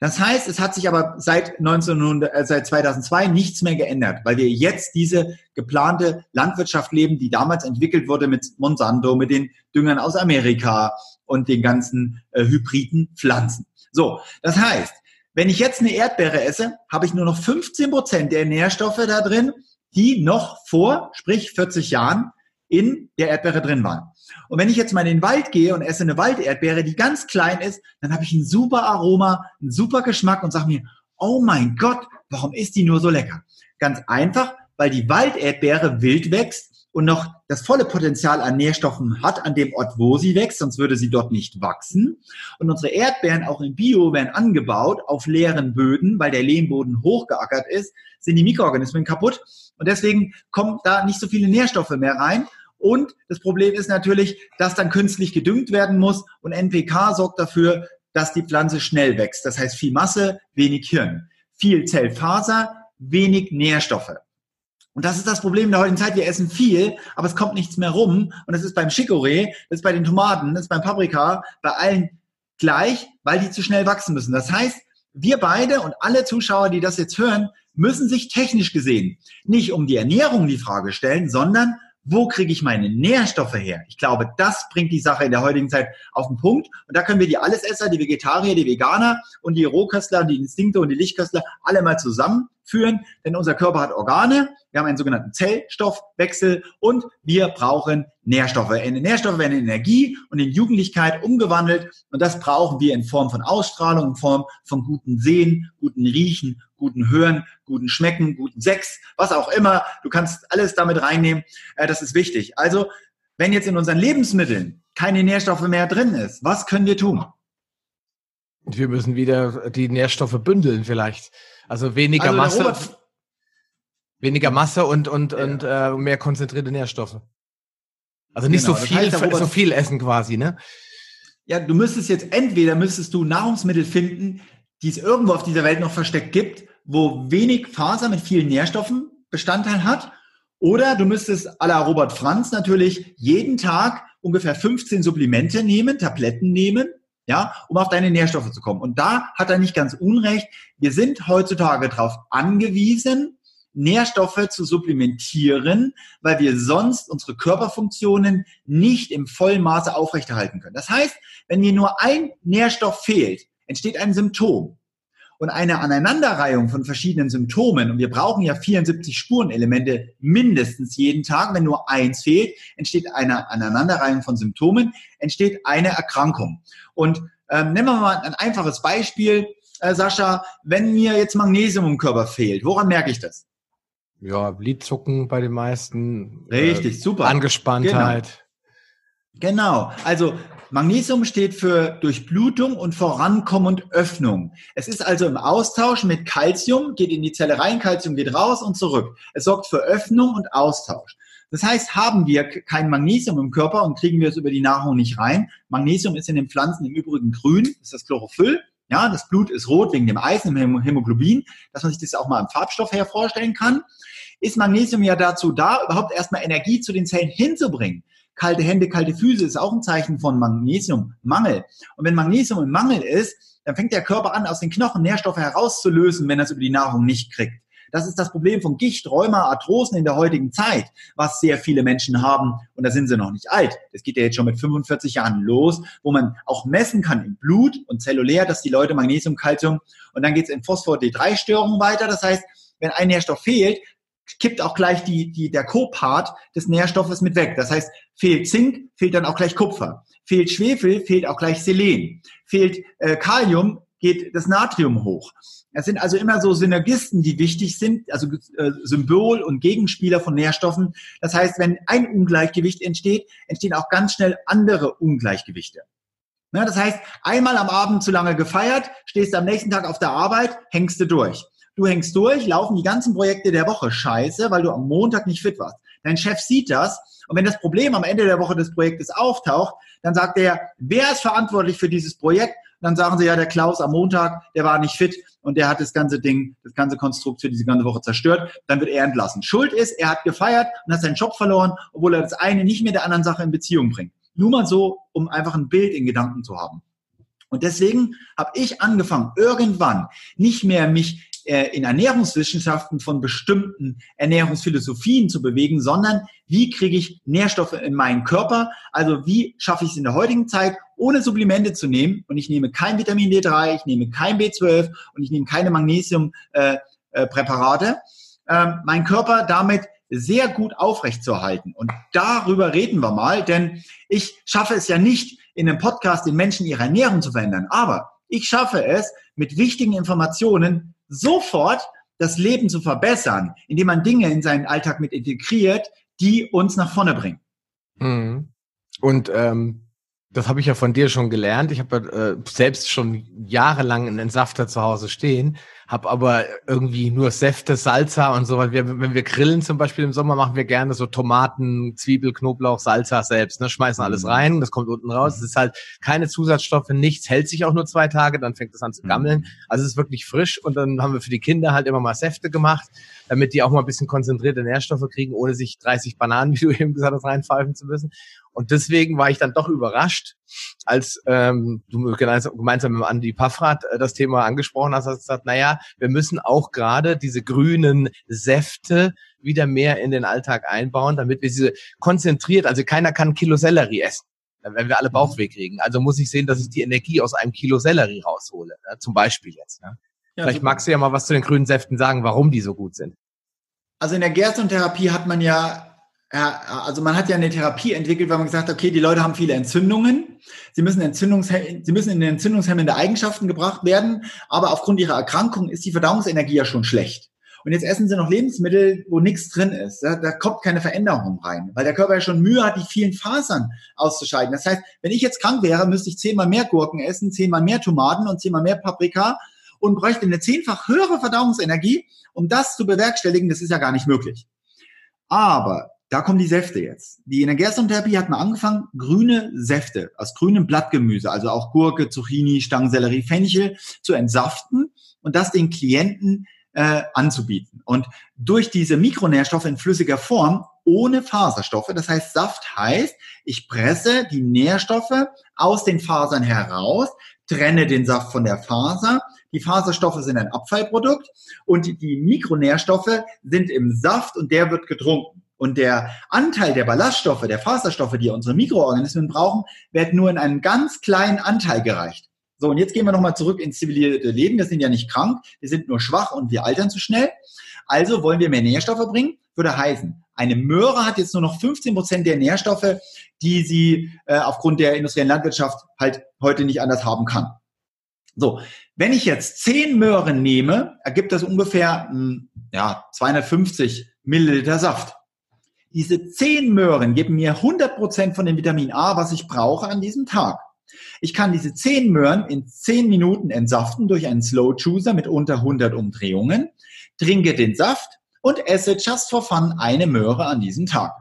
Das heißt, es hat sich aber seit 1900, äh, seit 2002 nichts mehr geändert, weil wir jetzt diese geplante Landwirtschaft leben, die damals entwickelt wurde mit Monsanto, mit den Düngern aus Amerika und den ganzen äh, hybriden Pflanzen. So, das heißt, wenn ich jetzt eine Erdbeere esse, habe ich nur noch 15 Prozent der Nährstoffe da drin, die noch vor, sprich 40 Jahren, in der Erdbeere drin waren. Und wenn ich jetzt mal in den Wald gehe und esse eine Walderdbeere, die ganz klein ist, dann habe ich ein super Aroma, einen super Geschmack und sage mir, oh mein Gott, warum ist die nur so lecker? Ganz einfach, weil die Walderdbeere wild wächst und noch das volle Potenzial an Nährstoffen hat an dem Ort, wo sie wächst, sonst würde sie dort nicht wachsen. Und unsere Erdbeeren auch in Bio werden angebaut auf leeren Böden, weil der Lehmboden hochgeackert ist, sind die Mikroorganismen kaputt und deswegen kommen da nicht so viele Nährstoffe mehr rein. Und das Problem ist natürlich, dass dann künstlich gedüngt werden muss und NPK sorgt dafür, dass die Pflanze schnell wächst. Das heißt viel Masse, wenig Hirn, viel Zellfaser, wenig Nährstoffe. Und das ist das Problem der heutigen Zeit. Wir essen viel, aber es kommt nichts mehr rum. Und das ist beim Chicorée, das ist bei den Tomaten, das ist beim Paprika, bei allen gleich, weil die zu schnell wachsen müssen. Das heißt, wir beide und alle Zuschauer, die das jetzt hören, müssen sich technisch gesehen nicht um die Ernährung die Frage stellen, sondern wo kriege ich meine Nährstoffe her? Ich glaube, das bringt die Sache in der heutigen Zeit auf den Punkt. Und da können wir die Allesesser, die Vegetarier, die Veganer und die Rohköstler, die Instinkte und die Lichtköstler alle mal zusammenführen. Denn unser Körper hat Organe, wir haben einen sogenannten Zellstoffwechsel und wir brauchen Nährstoffe. Nährstoffe werden in Energie und in Jugendlichkeit umgewandelt und das brauchen wir in Form von Ausstrahlung, in Form von guten Sehen, guten Riechen, guten Hören, guten Schmecken, guten Sex, was auch immer. Du kannst alles damit reinnehmen. Äh, das ist wichtig. Also, wenn jetzt in unseren Lebensmitteln keine Nährstoffe mehr drin ist, was können wir tun? Wir müssen wieder die Nährstoffe bündeln vielleicht. Also weniger also Masse. Weniger Masse und, und, ja. und äh, mehr konzentrierte Nährstoffe. Also nicht genau, so viel, heißt, so viel essen quasi, ne? Ja, du müsstest jetzt entweder müsstest du Nahrungsmittel finden, die es irgendwo auf dieser Welt noch versteckt gibt, wo wenig Faser mit vielen Nährstoffen Bestandteil hat. Oder du müsstest à la Robert Franz natürlich jeden Tag ungefähr 15 Supplemente nehmen, Tabletten nehmen, ja, um auf deine Nährstoffe zu kommen. Und da hat er nicht ganz unrecht. Wir sind heutzutage darauf angewiesen, Nährstoffe zu supplementieren, weil wir sonst unsere Körperfunktionen nicht im vollen Maße aufrechterhalten können. Das heißt, wenn mir nur ein Nährstoff fehlt, entsteht ein Symptom. Und eine Aneinanderreihung von verschiedenen Symptomen, und wir brauchen ja 74 Spurenelemente mindestens jeden Tag, wenn nur eins fehlt, entsteht eine Aneinanderreihung von Symptomen, entsteht eine Erkrankung. Und ähm, nehmen wir mal ein einfaches Beispiel, äh, Sascha, wenn mir jetzt Magnesium im Körper fehlt, woran merke ich das? Ja, Lidzucken bei den meisten. Richtig, äh, super. Angespanntheit. Genau. Also Magnesium steht für Durchblutung und Vorankommen und Öffnung. Es ist also im Austausch mit Calcium, geht in die Zelle rein, Calcium geht raus und zurück. Es sorgt für Öffnung und Austausch. Das heißt, haben wir kein Magnesium im Körper und kriegen wir es über die Nahrung nicht rein. Magnesium ist in den Pflanzen im Übrigen grün, ist das Chlorophyll. Ja, das Blut ist rot wegen dem Eisen im Hämoglobin, dass man sich das auch mal im Farbstoff her vorstellen kann. Ist Magnesium ja dazu da, überhaupt erstmal Energie zu den Zellen hinzubringen. Kalte Hände, kalte Füße ist auch ein Zeichen von Magnesiummangel. Und wenn Magnesium im Mangel ist, dann fängt der Körper an, aus den Knochen Nährstoffe herauszulösen, wenn er es über die Nahrung nicht kriegt. Das ist das Problem von Gicht, Rheuma, Arthrosen in der heutigen Zeit, was sehr viele Menschen haben. Und da sind sie noch nicht alt. Das geht ja jetzt schon mit 45 Jahren los, wo man auch messen kann im Blut und zellulär, dass die Leute Magnesium, Calcium und dann geht es in Phosphor-D3-Störungen weiter. Das heißt, wenn ein Nährstoff fehlt, kippt auch gleich die, die, der Co-Part des Nährstoffes mit weg. Das heißt, fehlt Zink, fehlt dann auch gleich Kupfer. Fehlt Schwefel, fehlt auch gleich Selen. Fehlt äh, Kalium, geht das Natrium hoch. Es sind also immer so Synergisten, die wichtig sind, also äh, Symbol und Gegenspieler von Nährstoffen. Das heißt, wenn ein Ungleichgewicht entsteht, entstehen auch ganz schnell andere Ungleichgewichte. Ja, das heißt, einmal am Abend zu lange gefeiert, stehst am nächsten Tag auf der Arbeit, hängst du durch. Du hängst durch, laufen die ganzen Projekte der Woche scheiße, weil du am Montag nicht fit warst. Dein Chef sieht das und wenn das Problem am Ende der Woche des Projektes auftaucht, dann sagt er, wer ist verantwortlich für dieses Projekt? dann sagen sie ja, der Klaus am Montag, der war nicht fit und der hat das ganze Ding, das ganze Konstrukt für diese ganze Woche zerstört. Dann wird er entlassen. Schuld ist, er hat gefeiert und hat seinen Job verloren, obwohl er das eine nicht mit der anderen Sache in Beziehung bringt. Nur mal so, um einfach ein Bild in Gedanken zu haben. Und deswegen habe ich angefangen, irgendwann nicht mehr mich äh, in Ernährungswissenschaften von bestimmten Ernährungsphilosophien zu bewegen, sondern wie kriege ich Nährstoffe in meinen Körper? Also wie schaffe ich es in der heutigen Zeit, ohne Supplemente zu nehmen? Und ich nehme kein Vitamin D3, ich nehme kein B12 und ich nehme keine Magnesiumpräparate. Äh, äh, mein Körper damit sehr gut aufrechtzuerhalten. Und darüber reden wir mal, denn ich schaffe es ja nicht, in einem Podcast den Menschen ihre Ernährung zu verändern, aber ich schaffe es, mit wichtigen Informationen sofort das Leben zu verbessern, indem man Dinge in seinen Alltag mit integriert, die uns nach vorne bringen. Mhm. Und ähm, das habe ich ja von dir schon gelernt. Ich habe äh, selbst schon jahrelang einen Entsafter zu Hause stehen habe aber irgendwie nur Säfte, Salsa und so. Wir, wenn wir grillen zum Beispiel im Sommer, machen wir gerne so Tomaten, Zwiebel, Knoblauch, Salsa selbst. Ne? Schmeißen alles mhm. rein, das kommt unten raus. Es ist halt keine Zusatzstoffe, nichts, hält sich auch nur zwei Tage, dann fängt es an zu mhm. gammeln. Also es ist wirklich frisch und dann haben wir für die Kinder halt immer mal Säfte gemacht, damit die auch mal ein bisschen konzentrierte Nährstoffe kriegen, ohne sich 30 Bananen, wie du eben gesagt hast, reinpfeifen zu müssen. Und deswegen war ich dann doch überrascht, als ähm, du gemeinsam mit Andi Paffrath äh, das Thema angesprochen hast, hast du gesagt, naja, wir müssen auch gerade diese grünen Säfte wieder mehr in den Alltag einbauen, damit wir diese konzentriert, also keiner kann ein Kilo Sellerie essen dann werden wir alle Bauchweh kriegen. Also muss ich sehen, dass ich die Energie aus einem Kilo Sellerie raushole, ne? zum Beispiel jetzt. Ne? Ja, Vielleicht super. magst du ja mal was zu den grünen Säften sagen, warum die so gut sind. Also in der Gerstentherapie hat man ja, also man hat ja eine Therapie entwickelt, weil man gesagt hat, okay, die Leute haben viele Entzündungen, sie müssen, Entzündungs sie müssen in entzündungshemmende Eigenschaften gebracht werden, aber aufgrund ihrer Erkrankung ist die Verdauungsenergie ja schon schlecht. Und jetzt essen sie noch Lebensmittel, wo nichts drin ist. Da, da kommt keine Veränderung rein, weil der Körper ja schon Mühe hat, die vielen Fasern auszuscheiden. Das heißt, wenn ich jetzt krank wäre, müsste ich zehnmal mehr Gurken essen, zehnmal mehr Tomaten und zehnmal mehr Paprika und bräuchte eine zehnfach höhere Verdauungsenergie, um das zu bewerkstelligen. Das ist ja gar nicht möglich. Aber da kommen die Säfte jetzt. Die in der Gerstentherapie hat man angefangen, grüne Säfte aus grünem Blattgemüse, also auch Gurke, Zucchini, Stangensellerie, Fenchel, zu entsaften und das den Klienten äh, anzubieten. Und durch diese Mikronährstoffe in flüssiger Form ohne Faserstoffe, das heißt Saft heißt, ich presse die Nährstoffe aus den Fasern heraus, trenne den Saft von der Faser. Die Faserstoffe sind ein Abfallprodukt und die Mikronährstoffe sind im Saft und der wird getrunken. Und der Anteil der Ballaststoffe, der Faserstoffe, die unsere Mikroorganismen brauchen, wird nur in einem ganz kleinen Anteil gereicht. So, und jetzt gehen wir nochmal zurück ins zivilierte Leben. Wir sind ja nicht krank, wir sind nur schwach und wir altern zu schnell. Also wollen wir mehr Nährstoffe bringen, würde heißen, eine Möhre hat jetzt nur noch 15 Prozent der Nährstoffe, die sie äh, aufgrund der industriellen Landwirtschaft halt heute nicht anders haben kann. So, wenn ich jetzt 10 Möhren nehme, ergibt das ungefähr mh, hm, ja, 250 Milliliter Saft. Diese zehn Möhren geben mir 100 Prozent von dem Vitamin A, was ich brauche an diesem Tag. Ich kann diese zehn Möhren in zehn Minuten entsaften durch einen Slow Chooser mit unter 100 Umdrehungen, trinke den Saft und esse just for fun eine Möhre an diesem Tag.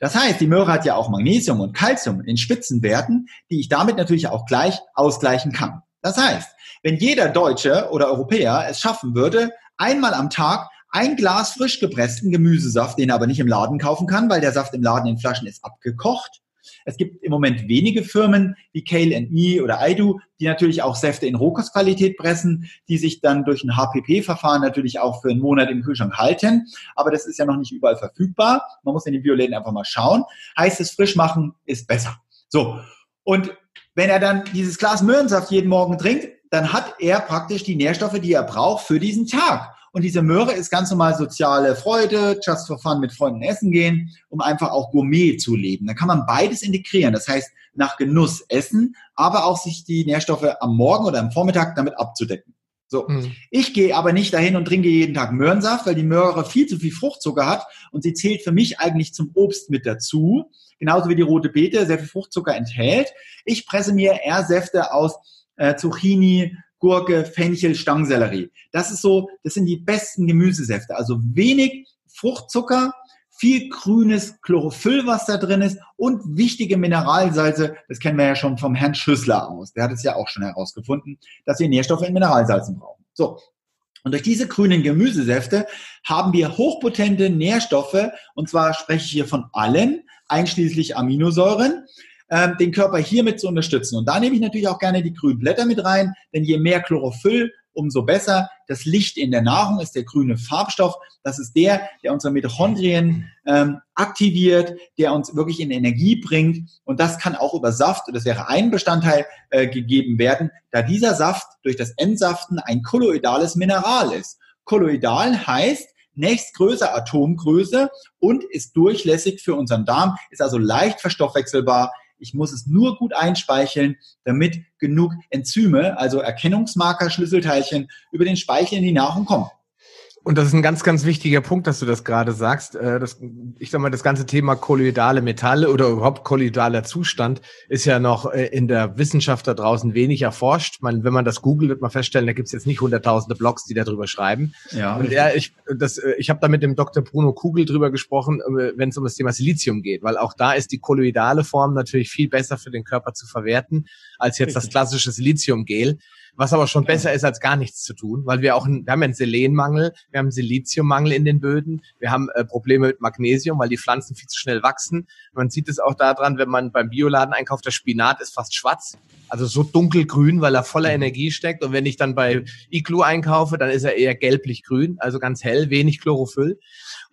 Das heißt, die Möhre hat ja auch Magnesium und Calcium in Spitzenwerten, die ich damit natürlich auch gleich ausgleichen kann. Das heißt, wenn jeder Deutsche oder Europäer es schaffen würde, einmal am Tag ein Glas frisch gepressten Gemüsesaft, den er aber nicht im Laden kaufen kann, weil der Saft im Laden in Flaschen ist abgekocht, es gibt im Moment wenige Firmen wie Kale Me oder Aidu, die natürlich auch Säfte in Rohkostqualität pressen, die sich dann durch ein HPP-Verfahren natürlich auch für einen Monat im Kühlschrank halten. Aber das ist ja noch nicht überall verfügbar. Man muss in den Bioläden einfach mal schauen. Heißt es, frisch machen ist besser. So. Und wenn er dann dieses Glas Möhrensaft jeden Morgen trinkt, dann hat er praktisch die Nährstoffe, die er braucht für diesen Tag. Und diese Möhre ist ganz normal soziale Freude, just for fun mit Freunden essen gehen, um einfach auch Gourmet zu leben. Da kann man beides integrieren. Das heißt, nach Genuss essen, aber auch sich die Nährstoffe am Morgen oder am Vormittag damit abzudecken. So. Mhm. Ich gehe aber nicht dahin und trinke jeden Tag Möhrensaft, weil die Möhre viel zu viel Fruchtzucker hat und sie zählt für mich eigentlich zum Obst mit dazu. Genauso wie die rote Beete sehr viel Fruchtzucker enthält. Ich presse mir eher Säfte aus äh, Zucchini, Gurke, Fenchel, Stangensellerie. Das ist so, das sind die besten Gemüsesäfte. Also wenig Fruchtzucker, viel grünes Chlorophyll, was da drin ist und wichtige Mineralsalze. Das kennen wir ja schon vom Herrn Schüssler aus. Der hat es ja auch schon herausgefunden, dass wir Nährstoffe in Mineralsalzen brauchen. So. Und durch diese grünen Gemüsesäfte haben wir hochpotente Nährstoffe, und zwar spreche ich hier von allen, einschließlich Aminosäuren, ähm, den Körper hiermit zu unterstützen. Und da nehme ich natürlich auch gerne die grünen Blätter mit rein, denn je mehr Chlorophyll, umso besser. Das Licht in der Nahrung ist der grüne Farbstoff. Das ist der, der unsere Mitochondrien ähm, aktiviert, der uns wirklich in Energie bringt. Und das kann auch über Saft, das wäre ein Bestandteil, äh, gegeben werden, da dieser Saft durch das Entsaften ein kolloidales Mineral ist. Kolloidal heißt, nächstgrößer Atomgröße und ist durchlässig für unseren Darm, ist also leicht verstoffwechselbar, ich muss es nur gut einspeicheln, damit genug Enzyme, also Erkennungsmarker, Schlüsselteilchen, über den Speichel in die Nahrung kommen. Und das ist ein ganz, ganz wichtiger Punkt, dass du das gerade sagst. Äh, das, ich sag mal, das ganze Thema kolloidale Metalle oder überhaupt kolloidaler Zustand ist ja noch äh, in der Wissenschaft da draußen wenig erforscht. Man, wenn man das googelt, wird man feststellen, da gibt's jetzt nicht hunderttausende Blogs, die darüber schreiben. Ja, und er, ich, das, äh, ich habe da mit dem Dr. Bruno Kugel drüber gesprochen, wenn es um das Thema Silizium geht, weil auch da ist die kolloidale Form natürlich viel besser für den Körper zu verwerten als jetzt das klassische Siliziumgel was aber schon besser ist, als gar nichts zu tun, weil wir auch, wir haben einen Selenmangel, wir haben Siliziummangel in den Böden, wir haben äh, Probleme mit Magnesium, weil die Pflanzen viel zu schnell wachsen. Man sieht es auch daran, wenn man beim Bioladen einkauft, der Spinat ist fast schwarz, also so dunkelgrün, weil er voller mhm. Energie steckt. Und wenn ich dann bei Iglu einkaufe, dann ist er eher gelblich-grün, also ganz hell, wenig Chlorophyll.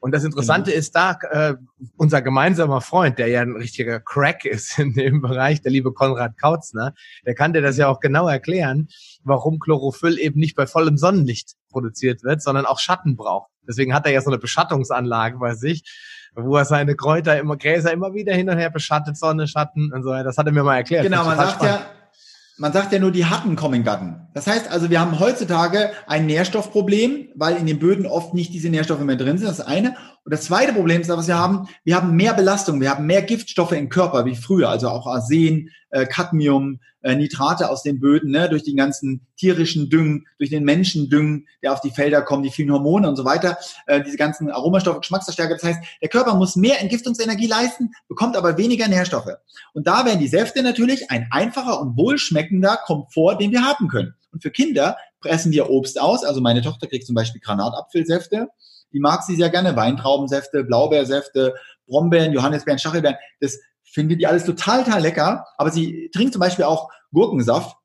Und das Interessante genau. ist da, äh, unser gemeinsamer Freund, der ja ein richtiger Crack ist in dem Bereich, der liebe Konrad Kautzner, der kann dir das ja auch genau erklären, warum Chlorophyll eben nicht bei vollem Sonnenlicht produziert wird, sondern auch Schatten braucht. Deswegen hat er ja so eine Beschattungsanlage bei sich, wo er seine Kräuter immer, Gräser immer wieder hin und her beschattet, Sonne, Schatten und so. Das hat er mir mal erklärt. Genau, man sagt spannend. ja, man sagt ja nur, die hatten kommen Gatten. Das heißt also, wir haben heutzutage ein Nährstoffproblem, weil in den Böden oft nicht diese Nährstoffe mehr drin sind. Das ist eine. Und das zweite Problem ist, was wir haben, wir haben mehr Belastung, wir haben mehr Giftstoffe im Körper wie früher, also auch Arsen, äh, Cadmium, äh, Nitrate aus den Böden, ne, durch den ganzen tierischen Düngen, durch den Menschendüngen, der auf die Felder kommt, die vielen Hormone und so weiter, äh, diese ganzen Aromastoffe, Geschmacksverstärker. Das heißt, der Körper muss mehr Entgiftungsenergie leisten, bekommt aber weniger Nährstoffe. Und da wären die Säfte natürlich ein einfacher und wohlschmeckender Komfort, den wir haben können. Und für Kinder pressen wir Obst aus. Also meine Tochter kriegt zum Beispiel Granatapfelsäfte die mag sie sehr gerne. Weintraubensäfte, Blaubeersäfte, Brombeeren, Johannisbeeren, Stachelbeeren. Das findet die alles total, total lecker. Aber sie trinkt zum Beispiel auch Gurkensaft.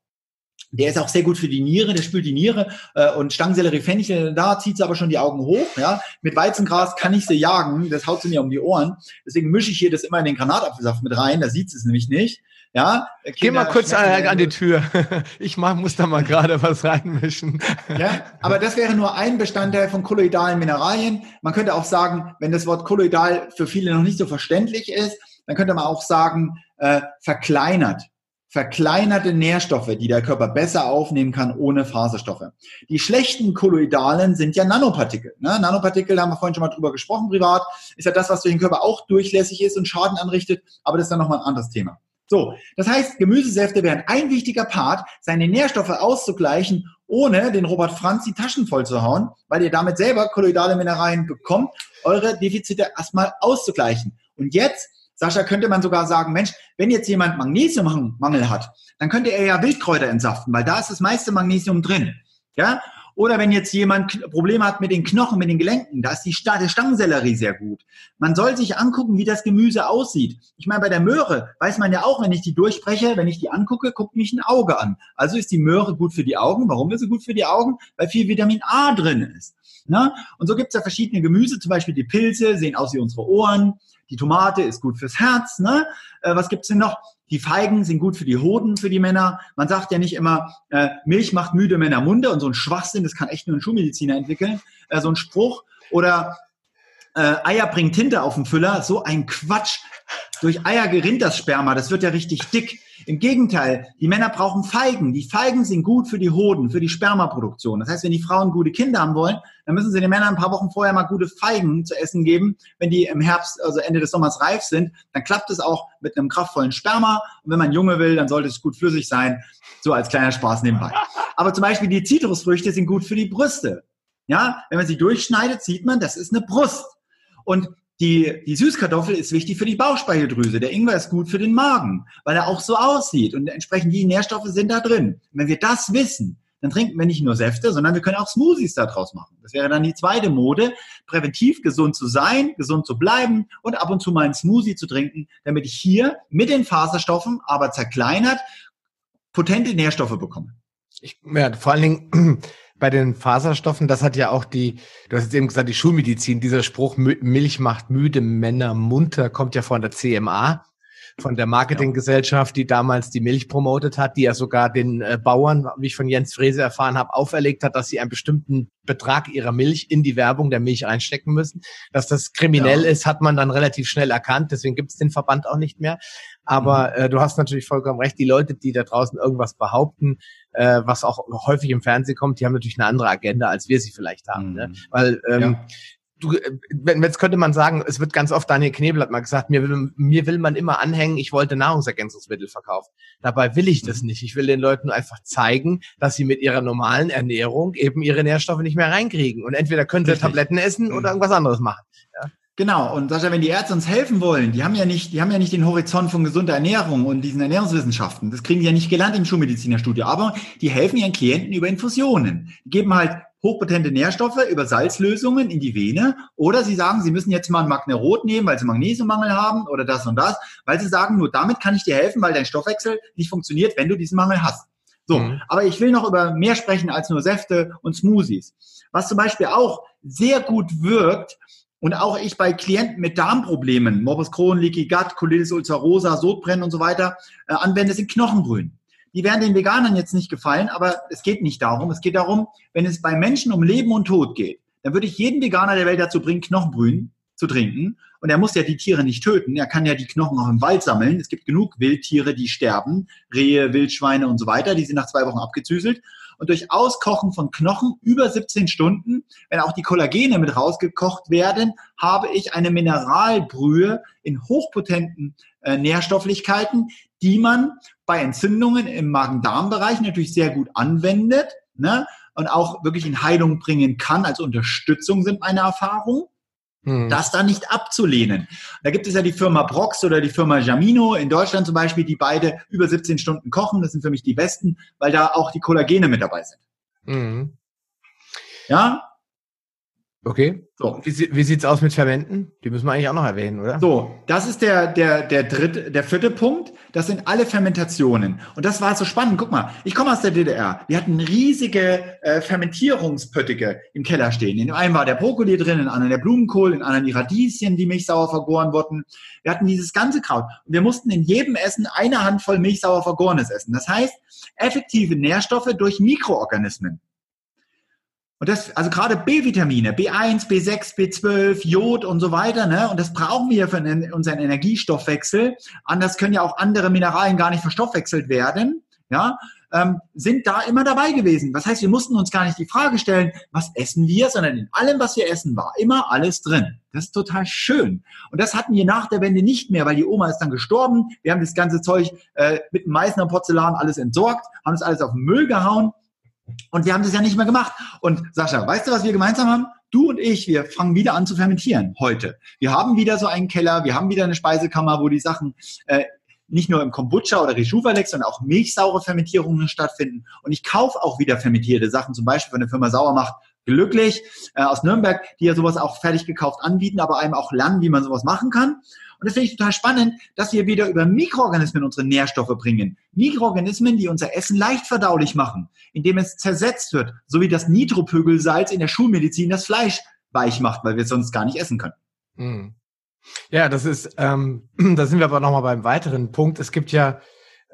Der ist auch sehr gut für die Niere, der spült die Niere äh, und Stangensellerie, Fenchel, da zieht sie aber schon die Augen hoch. Ja, mit Weizengras kann ich sie jagen, das haut sie mir um die Ohren. Deswegen mische ich hier das immer in den Granatapfelsaft mit rein, da sieht sie es nämlich nicht. Ja, Kinder Geh mal kurz an, an, die Tür. Ich mach, muss da mal gerade was reinmischen. Ja, aber das wäre nur ein Bestandteil von kolloidalen Mineralien. Man könnte auch sagen, wenn das Wort kolloidal für viele noch nicht so verständlich ist, dann könnte man auch sagen, äh, verkleinert. verkleinerte Nährstoffe, die der Körper besser aufnehmen kann ohne Faserstoffe. Die schlechten Kolloidalen sind ja Nanopartikel. Ne? Nanopartikel, da haben wir vorhin schon mal drüber gesprochen, privat, ist ja das, was durch den Körper auch durchlässig ist und Schaden anrichtet, aber das ist dann nochmal ein anderes Thema. So, das heißt, Gemüsesäfte wären ein wichtiger Part, seine Nährstoffe auszugleichen, ohne den Robert Franz die Taschen voll zu hauen, weil ihr damit selber kolloidale Mineralien bekommt, eure Defizite erstmal auszugleichen. Und jetzt Sascha, könnte man sogar sagen, Mensch, wenn jetzt jemand Magnesiummangel hat, dann könnte er ja Wildkräuter entsaften, weil da ist das meiste Magnesium drin. Ja? Oder wenn jetzt jemand Probleme hat mit den Knochen, mit den Gelenken, da ist die Stangensellerie sehr gut. Man soll sich angucken, wie das Gemüse aussieht. Ich meine, bei der Möhre weiß man ja auch, wenn ich die durchbreche, wenn ich die angucke, guckt mich ein Auge an. Also ist die Möhre gut für die Augen. Warum ist sie gut für die Augen? Weil viel Vitamin A drin ist. Ne? Und so gibt es ja verschiedene Gemüse, zum Beispiel die Pilze sehen aus wie unsere Ohren. Die Tomate ist gut fürs Herz. Ne? Äh, was gibt's denn noch? Die Feigen sind gut für die Hoden, für die Männer. Man sagt ja nicht immer, äh, Milch macht müde Männer Munde und so ein Schwachsinn, das kann echt nur ein Schulmediziner entwickeln. Äh, so ein Spruch. Oder äh, Eier bringen Tinte auf den Füller. So ein Quatsch. Durch Eier gerinnt das Sperma, das wird ja richtig dick. Im Gegenteil, die Männer brauchen Feigen. Die Feigen sind gut für die Hoden, für die Spermaproduktion. Das heißt, wenn die Frauen gute Kinder haben wollen, dann müssen sie den Männern ein paar Wochen vorher mal gute Feigen zu essen geben. Wenn die im Herbst, also Ende des Sommers reif sind, dann klappt es auch mit einem kraftvollen Sperma. Und wenn man Junge will, dann sollte es gut flüssig sein. So als kleiner Spaß nebenbei. Aber zum Beispiel die Zitrusfrüchte sind gut für die Brüste. Ja, wenn man sie durchschneidet, sieht man, das ist eine Brust. Und die, die Süßkartoffel ist wichtig für die Bauchspeicheldrüse. Der Ingwer ist gut für den Magen, weil er auch so aussieht. Und entsprechend die Nährstoffe sind da drin. Und wenn wir das wissen, dann trinken wir nicht nur Säfte, sondern wir können auch Smoothies daraus machen. Das wäre dann die zweite Mode, präventiv gesund zu sein, gesund zu bleiben und ab und zu mal einen Smoothie zu trinken, damit ich hier mit den Faserstoffen, aber zerkleinert, potente Nährstoffe bekomme. Ich, ja, vor allen Dingen bei den Faserstoffen, das hat ja auch die, du hast jetzt eben gesagt, die Schulmedizin, dieser Spruch, Milch macht müde, Männer munter, kommt ja von der CMA von der Marketinggesellschaft, die damals die Milch promotet hat, die ja sogar den äh, Bauern, wie ich von Jens Frese erfahren habe, auferlegt hat, dass sie einen bestimmten Betrag ihrer Milch in die Werbung der Milch reinstecken müssen. Dass das kriminell ja. ist, hat man dann relativ schnell erkannt. Deswegen gibt es den Verband auch nicht mehr. Aber mhm. äh, du hast natürlich vollkommen recht. Die Leute, die da draußen irgendwas behaupten, äh, was auch häufig im Fernsehen kommt, die haben natürlich eine andere Agenda, als wir sie vielleicht haben. Ne? Mhm. Ne? Weil ähm, ja du, äh, jetzt könnte man sagen, es wird ganz oft Daniel Knebel hat mal gesagt, mir will, mir will man immer anhängen, ich wollte Nahrungsergänzungsmittel verkaufen. Dabei will ich das mhm. nicht. Ich will den Leuten nur einfach zeigen, dass sie mit ihrer normalen Ernährung eben ihre Nährstoffe nicht mehr reinkriegen. Und entweder können sie. Tabletten essen oder mhm. irgendwas anderes machen. Ja. Genau. Und Sascha, wenn die Ärzte uns helfen wollen, die haben ja nicht, die haben ja nicht den Horizont von gesunder Ernährung und diesen Ernährungswissenschaften. Das kriegen die ja nicht gelernt im Schulmedizinerstudio. Aber die helfen ihren Klienten über Infusionen. Die geben halt hochpotente Nährstoffe über Salzlösungen in die Vene oder sie sagen, sie müssen jetzt mal ein Magnerot nehmen, weil sie Magnesiummangel haben oder das und das, weil sie sagen, nur damit kann ich dir helfen, weil dein Stoffwechsel nicht funktioniert, wenn du diesen Mangel hast. So, mhm. aber ich will noch über mehr sprechen als nur Säfte und Smoothies. Was zum Beispiel auch sehr gut wirkt, und auch ich bei Klienten mit Darmproblemen, Morbus Crohn, Leaky Gut, Colitis ulcerosa, Sodbrennen und so weiter, äh, anwende, sind Knochenbrühen die werden den Veganern jetzt nicht gefallen, aber es geht nicht darum. Es geht darum, wenn es bei Menschen um Leben und Tod geht, dann würde ich jeden Veganer der Welt dazu bringen, Knochenbrühen zu trinken. Und er muss ja die Tiere nicht töten. Er kann ja die Knochen auch im Wald sammeln. Es gibt genug Wildtiere, die sterben. Rehe, Wildschweine und so weiter. Die sind nach zwei Wochen abgezüselt. Und durch Auskochen von Knochen über 17 Stunden, wenn auch die Kollagene mit rausgekocht werden, habe ich eine Mineralbrühe in hochpotenten äh, Nährstofflichkeiten, die man bei Entzündungen im Magen-Darm-Bereich natürlich sehr gut anwendet ne? und auch wirklich in Heilung bringen kann. Als Unterstützung sind meine Erfahrungen. Hm. Das dann nicht abzulehnen. Da gibt es ja die Firma Brox oder die Firma Jamino in Deutschland zum Beispiel, die beide über 17 Stunden kochen. Das sind für mich die besten, weil da auch die Kollagene mit dabei sind. Mhm. Ja, Okay. So. Wie, wie sieht's aus mit Fermenten? Die müssen wir eigentlich auch noch erwähnen, oder? So, das ist der, der, der dritte, der vierte Punkt. Das sind alle Fermentationen. Und das war so spannend. Guck mal, ich komme aus der DDR. Wir hatten riesige äh, Fermentierungspöttige im Keller stehen. In dem einen war der Brokkoli drin, in anderen der Blumenkohl, in anderen die Radieschen, die milchsauer vergoren wurden. Wir hatten dieses ganze Kraut. Und wir mussten in jedem Essen eine Handvoll milchsauer vergorenes essen. Das heißt, effektive Nährstoffe durch Mikroorganismen. Und das, also gerade B-Vitamine, B1, B6, B12, Jod und so weiter, ne? Und das brauchen wir für unseren Energiestoffwechsel. Anders können ja auch andere Mineralien gar nicht verstoffwechselt werden, ja? Ähm, sind da immer dabei gewesen. Das heißt, wir mussten uns gar nicht die Frage stellen, was essen wir, sondern in allem, was wir essen, war immer alles drin. Das ist total schön. Und das hatten wir nach der Wende nicht mehr, weil die Oma ist dann gestorben. Wir haben das ganze Zeug äh, mit Meißner Porzellan alles entsorgt, haben es alles auf den Müll gehauen und wir haben das ja nicht mehr gemacht. Und Sascha, weißt du, was wir gemeinsam haben? Du und ich, wir fangen wieder an zu fermentieren heute. Wir haben wieder so einen Keller, wir haben wieder eine Speisekammer, wo die Sachen äh, nicht nur im Kombucha oder Rejuva-Lex, sondern auch milchsaure Fermentierungen stattfinden. Und ich kaufe auch wieder fermentierte Sachen, zum Beispiel von der Firma Sauermacht glücklich äh, aus Nürnberg, die ja sowas auch fertig gekauft anbieten, aber einem auch lernen, wie man sowas machen kann. Und das finde ich total spannend, dass wir wieder über Mikroorganismen unsere Nährstoffe bringen. Mikroorganismen, die unser Essen leicht verdaulich machen, indem es zersetzt wird, so wie das Nitropögelsalz in der Schulmedizin das Fleisch weich macht, weil wir es sonst gar nicht essen können. Mhm. Ja, das ist, ähm, da sind wir aber nochmal beim weiteren Punkt. Es gibt ja,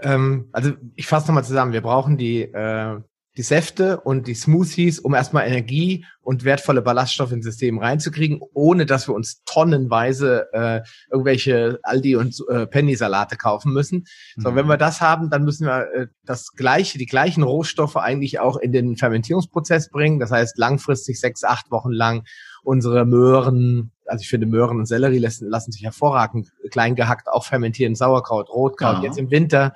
ähm, also ich fasse nochmal zusammen, wir brauchen die, äh, die Säfte und die Smoothies, um erstmal Energie und wertvolle Ballaststoffe ins System reinzukriegen, ohne dass wir uns tonnenweise äh, irgendwelche Aldi und äh, Penny-Salate kaufen müssen. Mhm. So, wenn wir das haben, dann müssen wir äh, das gleiche, die gleichen Rohstoffe eigentlich auch in den Fermentierungsprozess bringen. Das heißt, langfristig sechs, acht Wochen lang unsere Möhren, also ich finde Möhren und Sellerie lassen, lassen sich hervorragend klein gehackt auch fermentieren, Sauerkraut, Rotkraut, ja. jetzt im Winter.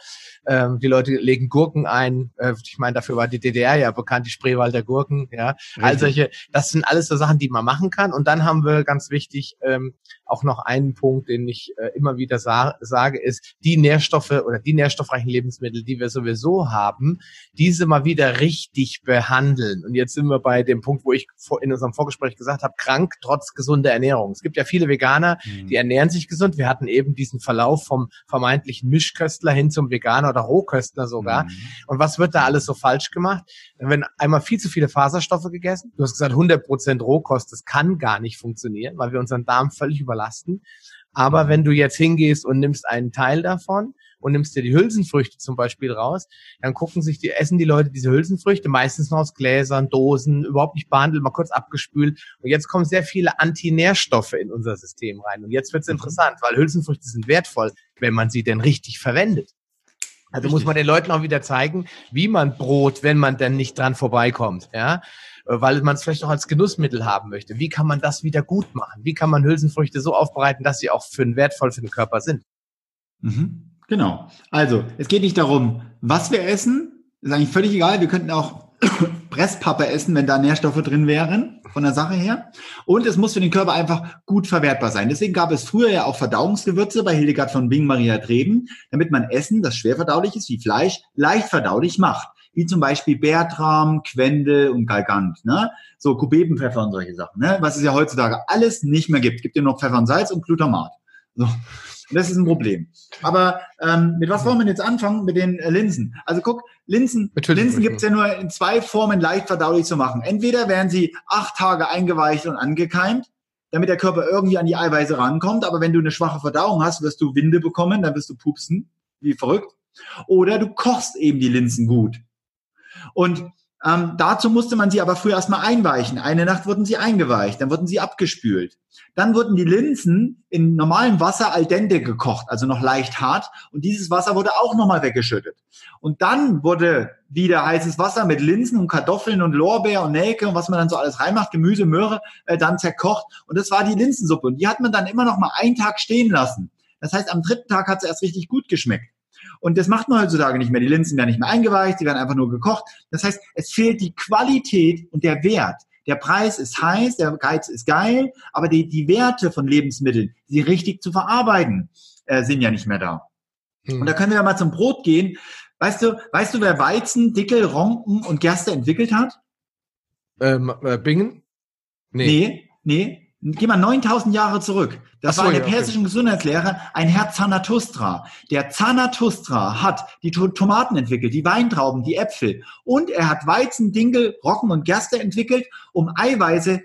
Ähm, die Leute legen Gurken ein. Äh, ich meine, dafür war die DDR ja bekannt, die Spreewalder Gurken. Ja, Richtig. all solche. Das sind alles so Sachen, die man machen kann. Und dann haben wir ganz wichtig ähm, auch noch einen Punkt, den ich äh, immer wieder sa sage, ist die Nährstoffe oder die nährstoffreichen Lebensmittel, die wir sowieso haben, diese mal wieder richtig behandeln. Und jetzt sind wir bei dem Punkt, wo ich in unserem Vorgespräch gesagt habe, krank trotz gesunder Ernährung. Es gibt ja viele Veganer, mhm. die ernähren sich gesund. Wir hatten eben diesen Verlauf vom vermeintlichen Mischköstler hin zum Veganer oder Rohköstler sogar. Mhm. Und was wird da alles so falsch gemacht? Wenn einmal viel zu viele Faserstoffe gegessen. Du hast gesagt 100 Prozent Rohkost, das kann gar nicht funktionieren, weil wir unseren Darm völlig überlasten. Aber mhm. wenn du jetzt hingehst und nimmst einen Teil davon und nimmst dir die Hülsenfrüchte zum Beispiel raus, dann gucken sich die, essen die Leute diese Hülsenfrüchte meistens noch aus Gläsern, Dosen, überhaupt nicht behandelt, mal kurz abgespült. Und jetzt kommen sehr viele Antinährstoffe in unser System rein. Und jetzt wird es mhm. interessant, weil Hülsenfrüchte sind wertvoll, wenn man sie denn richtig verwendet. Also richtig. muss man den Leuten auch wieder zeigen, wie man Brot, wenn man denn nicht dran vorbeikommt, ja, weil man es vielleicht auch als Genussmittel haben möchte. Wie kann man das wieder gut machen? Wie kann man Hülsenfrüchte so aufbereiten, dass sie auch für den wertvoll für den Körper sind? Mhm. Genau. Also, es geht nicht darum, was wir essen. Ist eigentlich völlig egal. Wir könnten auch Presspappe essen, wenn da Nährstoffe drin wären, von der Sache her. Und es muss für den Körper einfach gut verwertbar sein. Deswegen gab es früher ja auch Verdauungsgewürze bei Hildegard von Bing, Maria Treben, damit man Essen, das schwer verdaulich ist, wie Fleisch, leicht verdaulich macht. Wie zum Beispiel Bertram, Quendel und Galgant, ne? So Kubebenpfeffer und solche Sachen, ne? Was es ja heutzutage alles nicht mehr gibt. Gibt ja noch Pfeffer und Salz und Glutamat. So. Und das ist ein Problem. Aber ähm, mit was wollen wir jetzt anfangen? Mit den äh, Linsen. Also guck, Linsen, Linsen gibt es ja nur in zwei Formen leicht verdaulich zu machen. Entweder werden sie acht Tage eingeweicht und angekeimt, damit der Körper irgendwie an die Eiweiße rankommt. Aber wenn du eine schwache Verdauung hast, wirst du Winde bekommen, dann wirst du pupsen, wie verrückt. Oder du kochst eben die Linsen gut. Und ähm, dazu musste man sie aber früher erstmal einweichen. Eine Nacht wurden sie eingeweicht, dann wurden sie abgespült. Dann wurden die Linsen in normalem Wasser al dente gekocht, also noch leicht hart. Und dieses Wasser wurde auch nochmal weggeschüttet. Und dann wurde wieder heißes Wasser mit Linsen und Kartoffeln und Lorbeer und Nelke und was man dann so alles reinmacht, Gemüse, Möhre, äh, dann zerkocht. Und das war die Linsensuppe. Und die hat man dann immer noch mal einen Tag stehen lassen. Das heißt, am dritten Tag hat sie erst richtig gut geschmeckt. Und das macht man heutzutage nicht mehr. Die Linsen werden nicht mehr eingeweicht, die werden einfach nur gekocht. Das heißt, es fehlt die Qualität und der Wert. Der Preis ist heiß, der Geiz ist geil, aber die, die Werte von Lebensmitteln, sie richtig zu verarbeiten, äh, sind ja nicht mehr da. Hm. Und da können wir ja mal zum Brot gehen. Weißt du, weißt du, wer Weizen, Dickel, Ronken und Gerste entwickelt hat? Ähm, äh, Bingen? Nee. Nee, nee. Geh mal 9000 Jahre zurück. Das so, war in der persischen okay. Gesundheitslehre ein Herr Zanatustra. Der Zanatustra hat die Tomaten entwickelt, die Weintrauben, die Äpfel. Und er hat Weizen, Dinkel, Rocken und Gerste entwickelt, um Eiweiße,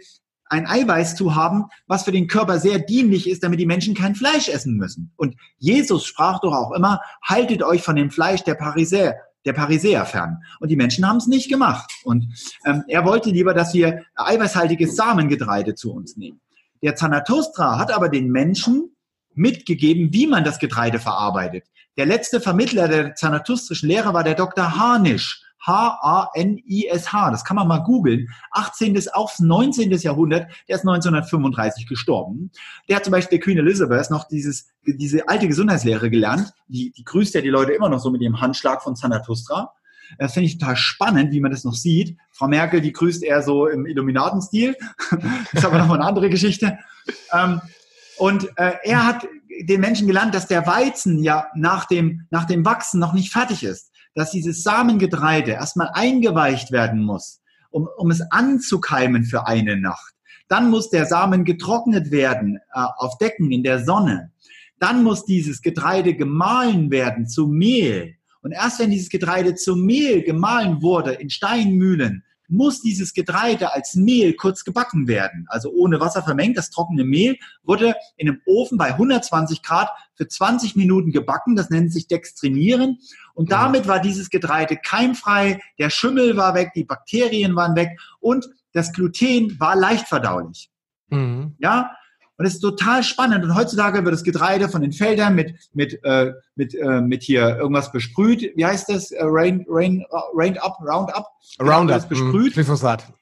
ein Eiweiß zu haben, was für den Körper sehr dienlich ist, damit die Menschen kein Fleisch essen müssen. Und Jesus sprach doch auch immer, haltet euch von dem Fleisch der Pariser der Parisäer fern. Und die Menschen haben es nicht gemacht. Und ähm, er wollte lieber, dass wir eiweißhaltiges Samengetreide zu uns nehmen. Der Zarathustra hat aber den Menschen mitgegeben, wie man das Getreide verarbeitet. Der letzte Vermittler der zanathustrischen Lehre war der Dr. Harnisch. H-A-N-I-S-H. Das kann man mal googeln. 18. auf 19. Jahrhundert. Der ist 1935 gestorben. Der hat zum Beispiel der Queen Elizabeth noch dieses, diese alte Gesundheitslehre gelernt. Die, die grüßt ja die Leute immer noch so mit dem Handschlag von Zarathustra. Das finde ich total spannend, wie man das noch sieht. Frau Merkel, die grüßt eher so im Illuminatenstil. ist aber nochmal eine andere Geschichte. Ähm, und äh, er hat den Menschen gelernt, dass der Weizen ja nach dem, nach dem Wachsen noch nicht fertig ist. Dass dieses Samengetreide erstmal eingeweicht werden muss, um, um es anzukeimen für eine Nacht. Dann muss der Samen getrocknet werden äh, auf Decken in der Sonne. Dann muss dieses Getreide gemahlen werden zu Mehl. Und erst wenn dieses Getreide zu Mehl gemahlen wurde in Steinmühlen, muss dieses Getreide als Mehl kurz gebacken werden. Also ohne Wasser vermengt. Das trockene Mehl wurde in einem Ofen bei 120 Grad für 20 Minuten gebacken. Das nennt sich Dextrinieren. Und damit war dieses Getreide keimfrei. Der Schimmel war weg, die Bakterien waren weg und das Gluten war leicht verdaulich. Mhm. Ja, und es ist total spannend. Und heutzutage wird das Getreide von den Feldern mit, mit, äh, mit, äh, mit hier irgendwas besprüht. Wie heißt das? Äh, rain, rain, uh, rain up, round up? Roundup. besprüht. Mm,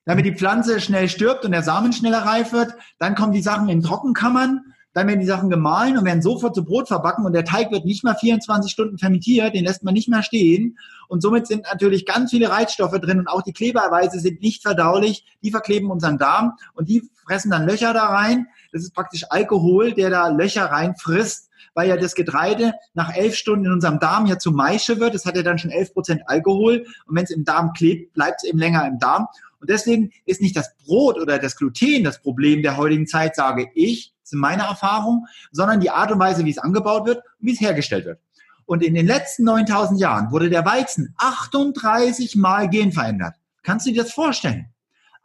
damit die Pflanze schnell stirbt und der Samen schneller reif wird. Dann kommen die Sachen in Trockenkammern. Dann werden die Sachen gemahlen und werden sofort zu Brot verbacken und der Teig wird nicht mehr 24 Stunden fermentiert, den lässt man nicht mehr stehen. Und somit sind natürlich ganz viele Reizstoffe drin und auch die Klebeerweise sind nicht verdaulich. Die verkleben unseren Darm und die fressen dann Löcher da rein. Das ist praktisch Alkohol, der da Löcher reinfrisst, weil ja das Getreide nach elf Stunden in unserem Darm ja zu Maische wird. Das hat ja dann schon elf Prozent Alkohol. Und wenn es im Darm klebt, bleibt es eben länger im Darm. Und deswegen ist nicht das Brot oder das Gluten das Problem der heutigen Zeit, sage ich, das sind meine Erfahrungen, sondern die Art und Weise, wie es angebaut wird und wie es hergestellt wird. Und in den letzten 9000 Jahren wurde der Weizen 38 Mal genverändert. Kannst du dir das vorstellen?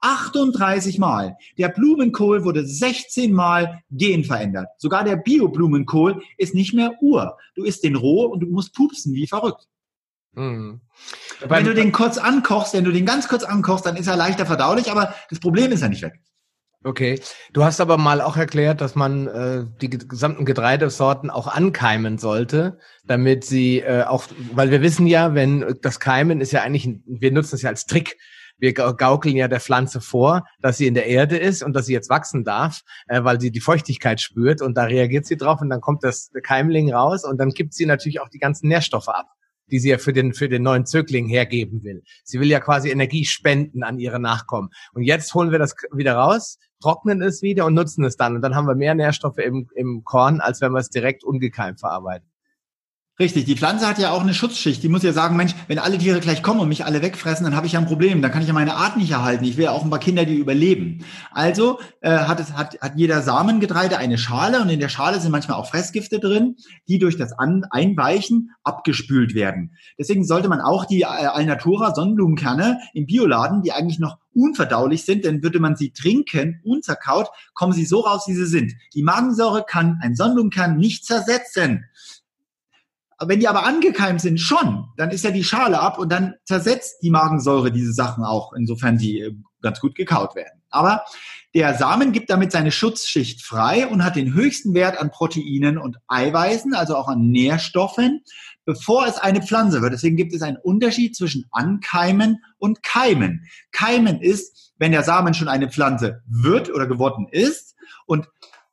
38 Mal. Der Blumenkohl wurde 16 Mal genverändert. Sogar der Bio-Blumenkohl ist nicht mehr Ur. Du isst den roh und du musst pupsen wie verrückt. Mhm. Wenn du den kurz ankochst, wenn du den ganz kurz ankochst, dann ist er leichter verdaulich, aber das Problem ist ja nicht weg. Okay. Du hast aber mal auch erklärt, dass man äh, die gesamten Getreidesorten auch ankeimen sollte, damit sie äh, auch, weil wir wissen ja, wenn das Keimen ist ja eigentlich, wir nutzen es ja als Trick. Wir gaukeln ja der Pflanze vor, dass sie in der Erde ist und dass sie jetzt wachsen darf, äh, weil sie die Feuchtigkeit spürt und da reagiert sie drauf und dann kommt das Keimling raus und dann gibt sie natürlich auch die ganzen Nährstoffe ab die sie ja für den, für den neuen Zögling hergeben will. Sie will ja quasi Energie spenden an ihre Nachkommen. Und jetzt holen wir das wieder raus, trocknen es wieder und nutzen es dann. Und dann haben wir mehr Nährstoffe im, im Korn, als wenn wir es direkt ungekeimt verarbeiten. Richtig, die Pflanze hat ja auch eine Schutzschicht. Die muss ja sagen, Mensch, wenn alle Tiere gleich kommen und mich alle wegfressen, dann habe ich ja ein Problem. Dann kann ich ja meine Art nicht erhalten. Ich will ja auch ein paar Kinder, die überleben. Also äh, hat, es, hat, hat jeder Samengetreide eine Schale und in der Schale sind manchmal auch Fressgifte drin, die durch das An Einweichen abgespült werden. Deswegen sollte man auch die äh, Alnatura Sonnenblumenkerne im Bioladen, die eigentlich noch unverdaulich sind, denn würde man sie trinken, unzerkaut, kommen sie so raus, wie sie sind. Die Magensäure kann ein Sonnenblumenkern nicht zersetzen. Wenn die aber angekeimt sind, schon, dann ist ja die Schale ab und dann zersetzt die Magensäure diese Sachen auch, insofern die äh, ganz gut gekaut werden. Aber der Samen gibt damit seine Schutzschicht frei und hat den höchsten Wert an Proteinen und Eiweißen, also auch an Nährstoffen, bevor es eine Pflanze wird. Deswegen gibt es einen Unterschied zwischen Ankeimen und Keimen. Keimen ist, wenn der Samen schon eine Pflanze wird oder geworden ist und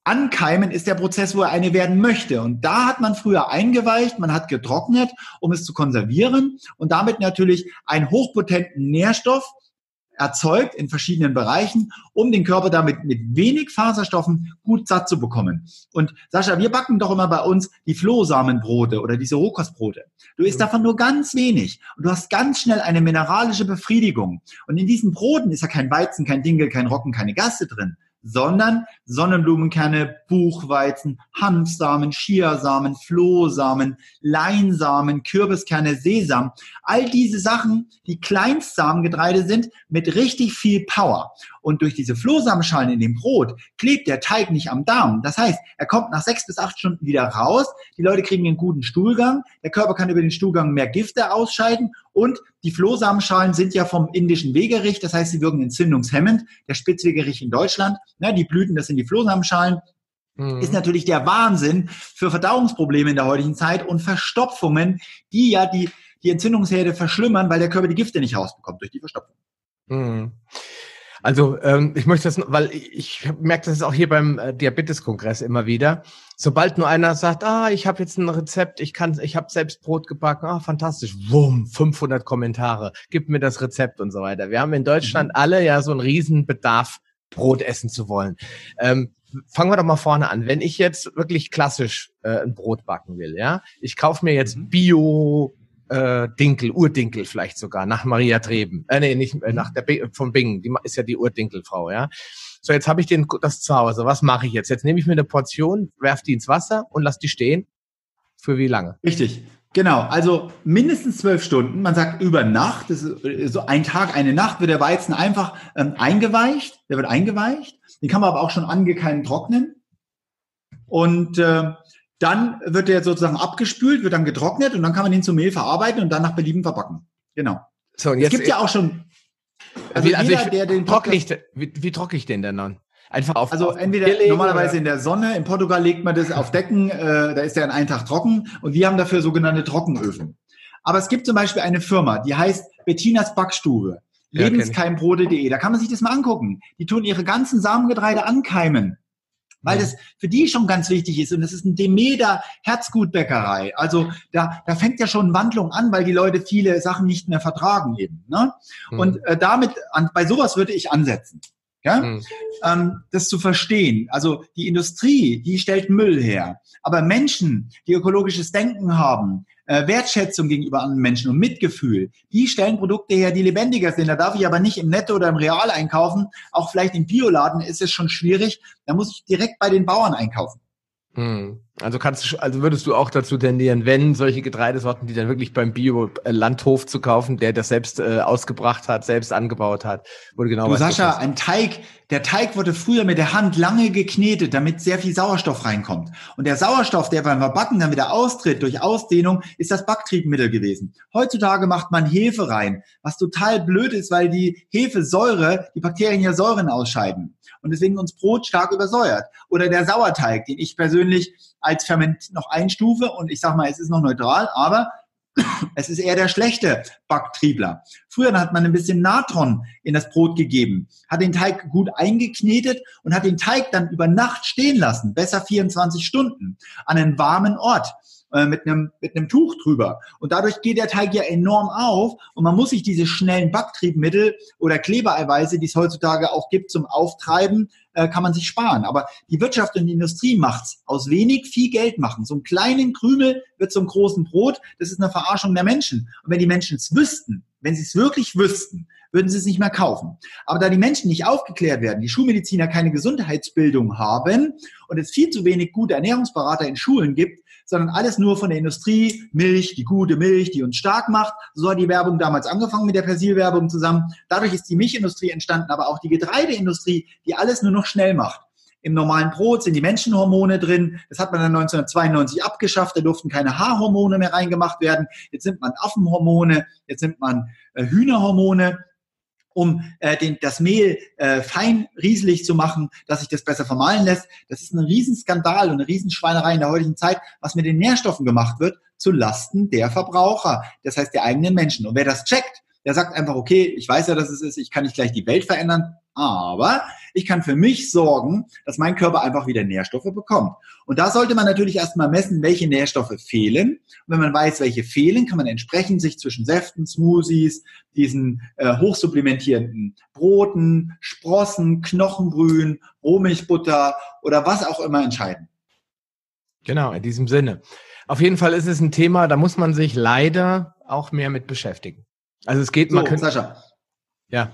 Ankeimen ist der Prozess, wo er eine werden möchte. Und da hat man früher eingeweicht, man hat getrocknet, um es zu konservieren und damit natürlich einen hochpotenten Nährstoff erzeugt in verschiedenen Bereichen, um den Körper damit mit wenig Faserstoffen gut satt zu bekommen. Und Sascha, wir backen doch immer bei uns die Flohsamenbrote oder diese Rohkostbrote. Du isst davon nur ganz wenig und du hast ganz schnell eine mineralische Befriedigung. Und in diesen Broten ist ja kein Weizen, kein Dinkel, kein Rocken, keine Gasse drin, sondern Sonnenblumenkerne, Buchweizen, Hanfsamen, Chiasamen, Flohsamen, Leinsamen, Kürbiskerne, Sesam. All diese Sachen, die Kleinstsamengetreide sind, mit richtig viel Power. Und durch diese Flohsamenschalen in dem Brot klebt der Teig nicht am Darm. Das heißt, er kommt nach sechs bis acht Stunden wieder raus. Die Leute kriegen einen guten Stuhlgang. Der Körper kann über den Stuhlgang mehr Gifte ausscheiden. Und die Flohsamenschalen sind ja vom indischen Wegerich. Das heißt, sie wirken entzündungshemmend. Der Spitzwegerich in Deutschland. Ne, die Blüten, das sind die Flohsamenschalen. Mhm. Ist natürlich der Wahnsinn für Verdauungsprobleme in der heutigen Zeit und Verstopfungen, die ja die, die Entzündungsherde verschlimmern, weil der Körper die Gifte nicht rausbekommt durch die Verstopfung. Mhm. Also ähm, ich möchte das, weil ich merke das auch hier beim äh, Diabetes-Kongress immer wieder. Sobald nur einer sagt, ah, ich habe jetzt ein Rezept, ich kann, ich habe selbst Brot gebacken, ah, fantastisch, wumm, 500 Kommentare, gib mir das Rezept und so weiter. Wir haben in Deutschland mhm. alle ja so einen riesen Bedarf, Brot essen zu wollen. Ähm, fangen wir doch mal vorne an. Wenn ich jetzt wirklich klassisch äh, ein Brot backen will, ja, ich kaufe mir jetzt mhm. Bio äh, Dinkel, Urdinkel vielleicht sogar, nach Maria Treben. Äh, nee, nicht äh, nach der B von Bingen, die ist ja die Urdinkelfrau, ja. So, jetzt habe ich den, das zu Hause. Was mache ich jetzt? Jetzt nehme ich mir eine Portion, werf die ins Wasser und lass die stehen. Für wie lange? Richtig. Genau, also mindestens zwölf Stunden. Man sagt über Nacht, das ist äh, so ein Tag, eine Nacht wird der Weizen einfach ähm, eingeweicht. Der wird eingeweicht. Den kann man aber auch schon angekeimt trocknen. Und äh, dann wird der sozusagen abgespült, wird dann getrocknet und dann kann man ihn zu Mehl verarbeiten und dann nach Belieben verbacken. Genau. So, und jetzt, es gibt ja auch schon. Also, wie, also jeder, ich, der den trockne ich, wie, wie trockne ich den denn dann? Einfach auf. Also auf entweder normalerweise oder? in der Sonne. In Portugal legt man das auf Decken. Äh, da ist der in einen Tag trocken. Und wir haben dafür sogenannte Trockenöfen. Aber es gibt zum Beispiel eine Firma, die heißt Bettinas Backstube. Lebenskeimbrote.de. Da kann man sich das mal angucken. Die tun ihre ganzen Samengetreide ankeimen weil das für die schon ganz wichtig ist. Und es ist ein Demeter Herzgutbäckerei. Also da, da fängt ja schon Wandlung an, weil die Leute viele Sachen nicht mehr vertragen eben. Ne? Mhm. Und äh, damit, an, bei sowas würde ich ansetzen. Ja? Mhm. Ähm, das zu verstehen. Also die Industrie, die stellt Müll her. Aber Menschen, die ökologisches Denken haben, äh, Wertschätzung gegenüber anderen Menschen und Mitgefühl, die stellen Produkte her, die lebendiger sind. Da darf ich aber nicht im Netto oder im Real einkaufen. Auch vielleicht im Bioladen ist es schon schwierig. Da muss ich direkt bei den Bauern einkaufen. Hm. Also kannst du, also würdest du auch dazu tendieren, wenn solche Getreidesorten, die dann wirklich beim Bio-Landhof zu kaufen, der das selbst äh, ausgebracht hat, selbst angebaut hat, wurde genau. Du Sascha, ein Teig, der Teig wurde früher mit der Hand lange geknetet, damit sehr viel Sauerstoff reinkommt. Und der Sauerstoff, der beim Verbacken dann wieder austritt durch Ausdehnung, ist das Backtriebmittel gewesen. Heutzutage macht man Hefe rein, was total blöd ist, weil die Hefesäure, die Bakterien ja Säuren ausscheiden und deswegen uns Brot stark übersäuert. Oder der Sauerteig, den ich persönlich als Ferment noch einstufe und ich sage mal, es ist noch neutral, aber es ist eher der schlechte Backtriebler. Früher hat man ein bisschen Natron in das Brot gegeben, hat den Teig gut eingeknetet und hat den Teig dann über Nacht stehen lassen, besser 24 Stunden, an einem warmen Ort. Äh, mit einem, mit einem Tuch drüber. Und dadurch geht der Teig ja enorm auf und man muss sich diese schnellen Backtriebmittel oder Klebereiweiße, die es heutzutage auch gibt zum Auftreiben, äh, kann man sich sparen. Aber die Wirtschaft und die Industrie macht's. Aus wenig viel Geld machen. So einen kleinen Krümel wird zum großen Brot. Das ist eine Verarschung der Menschen. Und wenn die Menschen es wüssten, wenn sie es wirklich wüssten, würden sie es nicht mehr kaufen. Aber da die Menschen nicht aufgeklärt werden, die Schulmediziner keine Gesundheitsbildung haben und es viel zu wenig gute Ernährungsberater in Schulen gibt, sondern alles nur von der Industrie, Milch, die gute Milch, die uns stark macht. So hat die Werbung damals angefangen mit der Persilwerbung zusammen. Dadurch ist die Milchindustrie entstanden, aber auch die Getreideindustrie, die alles nur noch schnell macht. Im normalen Brot sind die Menschenhormone drin. Das hat man dann 1992 abgeschafft. Da durften keine Haarhormone mehr reingemacht werden. Jetzt nimmt man Affenhormone, jetzt nimmt man äh, Hühnerhormone um äh, den, das Mehl äh, fein rieselig zu machen, dass sich das besser vermahlen lässt. Das ist ein Riesenskandal und eine Riesenschweinerei in der heutigen Zeit, was mit den Nährstoffen gemacht wird, zu Lasten der Verbraucher, das heißt der eigenen Menschen. Und wer das checkt, der sagt einfach, okay, ich weiß ja, dass es ist, ich kann nicht gleich die Welt verändern, aber ich kann für mich sorgen, dass mein Körper einfach wieder Nährstoffe bekommt. Und da sollte man natürlich erstmal messen, welche Nährstoffe fehlen. Und wenn man weiß, welche fehlen, kann man entsprechend sich zwischen Säften, Smoothies, diesen äh, hochsupplementierenden Broten, Sprossen, Knochenbrühen, Rohmilchbutter oder was auch immer entscheiden. Genau, in diesem Sinne. Auf jeden Fall ist es ein Thema, da muss man sich leider auch mehr mit beschäftigen. Also es geht, so, man könnte, Sascha. Ja.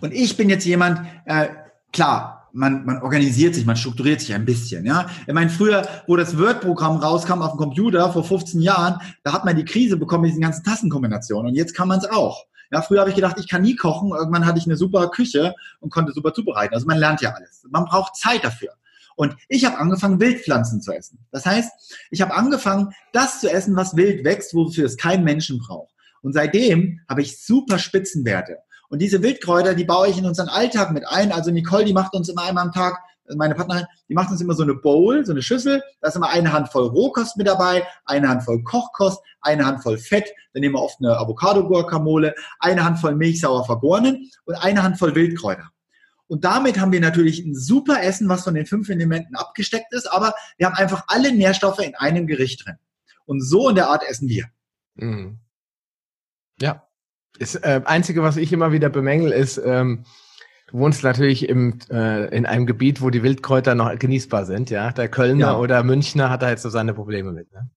Und ich bin jetzt jemand, äh, klar, man, man organisiert sich, man strukturiert sich ein bisschen. Ja, ich meine, früher, wo das Word-Programm rauskam auf dem Computer vor 15 Jahren, da hat man die Krise bekommen mit diesen ganzen Tassenkombinationen. Und jetzt kann man es auch. Ja, früher habe ich gedacht, ich kann nie kochen. Irgendwann hatte ich eine super Küche und konnte super zubereiten. Also man lernt ja alles. Man braucht Zeit dafür. Und ich habe angefangen, Wildpflanzen zu essen. Das heißt, ich habe angefangen, das zu essen, was wild wächst, wofür es kein Menschen braucht. Und seitdem habe ich super Spitzenwerte. Und diese Wildkräuter, die baue ich in unseren Alltag mit ein. Also Nicole, die macht uns immer einmal am Tag, meine Partnerin, die macht uns immer so eine Bowl, so eine Schüssel. Da ist immer eine Handvoll Rohkost mit dabei, eine Handvoll Kochkost, eine Handvoll Fett. Dann nehmen wir oft eine Avocado-Guacamole, eine Handvoll Milch sauer vergorenen und eine Handvoll Wildkräuter. Und damit haben wir natürlich ein super Essen, was von den fünf Elementen abgesteckt ist, aber wir haben einfach alle Nährstoffe in einem Gericht drin. Und so in der Art essen wir. Mhm. Ja. Das äh, Einzige, was ich immer wieder bemängel, ist, ähm, du wohnst natürlich im, äh, in einem Gebiet, wo die Wildkräuter noch genießbar sind, ja. Der Kölner ja. oder Münchner hat da jetzt so seine Probleme mit, ne?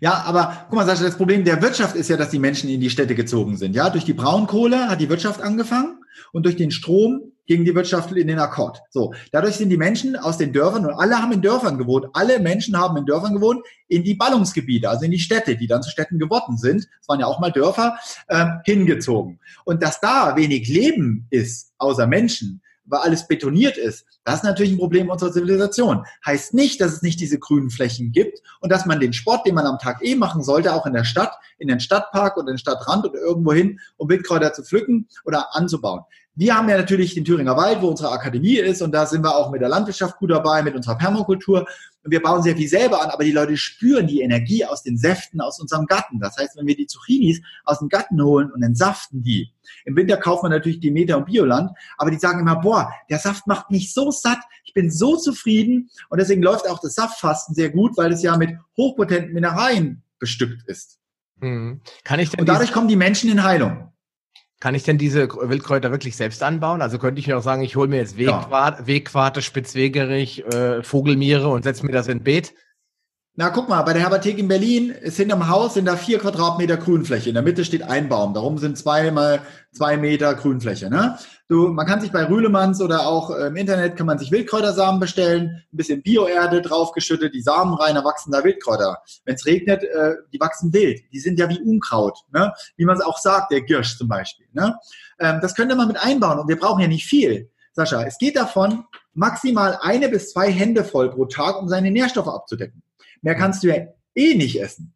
Ja, aber guck mal, Sascha, das Problem der Wirtschaft ist ja, dass die Menschen in die Städte gezogen sind. Ja, durch die Braunkohle hat die Wirtschaft angefangen und durch den Strom ging die Wirtschaft in den Akkord. So, dadurch sind die Menschen aus den Dörfern und alle haben in Dörfern gewohnt. Alle Menschen haben in Dörfern gewohnt, in die Ballungsgebiete, also in die Städte, die dann zu Städten geworden sind. Es waren ja auch mal Dörfer ähm, hingezogen. Und dass da wenig Leben ist, außer Menschen, weil alles betoniert ist, das ist natürlich ein Problem unserer Zivilisation. Heißt nicht, dass es nicht diese grünen Flächen gibt und dass man den Sport, den man am Tag eh machen sollte, auch in der Stadt, in den Stadtpark oder den Stadtrand oder irgendwo hin, um Wildkräuter zu pflücken oder anzubauen. Wir haben ja natürlich den Thüringer Wald, wo unsere Akademie ist und da sind wir auch mit der Landwirtschaft gut dabei, mit unserer Permakultur. Und wir bauen sehr viel selber an, aber die Leute spüren die Energie aus den Säften aus unserem Garten. Das heißt, wenn wir die Zucchinis aus dem Garten holen und entsaften die. Im Winter kauft man natürlich Demeter und Bioland, aber die sagen immer, boah, der Saft macht mich so satt, ich bin so zufrieden und deswegen läuft auch das Saftfasten sehr gut, weil es ja mit hochpotenten Mineralien bestückt ist. Hm. Kann ich denn und dadurch kommen die Menschen in Heilung. Kann ich denn diese Wildkräuter wirklich selbst anbauen? Also könnte ich mir auch sagen, ich hole mir jetzt Wegquarte, ja. Wegquarte Spitzwegerich, äh, Vogelmiere und setze mir das in Beet? Na, guck mal, bei der Herbathek in Berlin ist hinterm Haus sind da vier Quadratmeter Grünfläche. In der Mitte steht ein Baum. Darum sind zwei mal zwei Meter Grünfläche. Ne? Du, man kann sich bei Rühlemanns oder auch im Internet kann man sich Wildkräutersamen bestellen, ein bisschen Bioerde draufgeschüttet, die Samen rein, da wachsen da Wildkräuter. Wenn es regnet, äh, die wachsen wild. Die sind ja wie Unkraut, ne? wie man es auch sagt, der Girsch zum Beispiel. Ne? Ähm, das könnte man mit einbauen und wir brauchen ja nicht viel. Sascha, es geht davon, maximal eine bis zwei Hände voll pro Tag, um seine Nährstoffe abzudecken. Mehr kannst du ja eh nicht essen.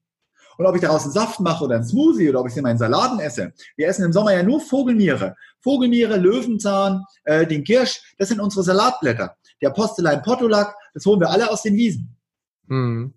Und ob ich daraus einen Saft mache oder einen Smoothie oder ob ich es in meinen Salaten esse. Wir essen im Sommer ja nur Vogelmiere. Vogelmiere, Löwenzahn, äh, den Kirsch, das sind unsere Salatblätter. Der Postelein Potolak, das holen wir alle aus den Wiesen. Hm.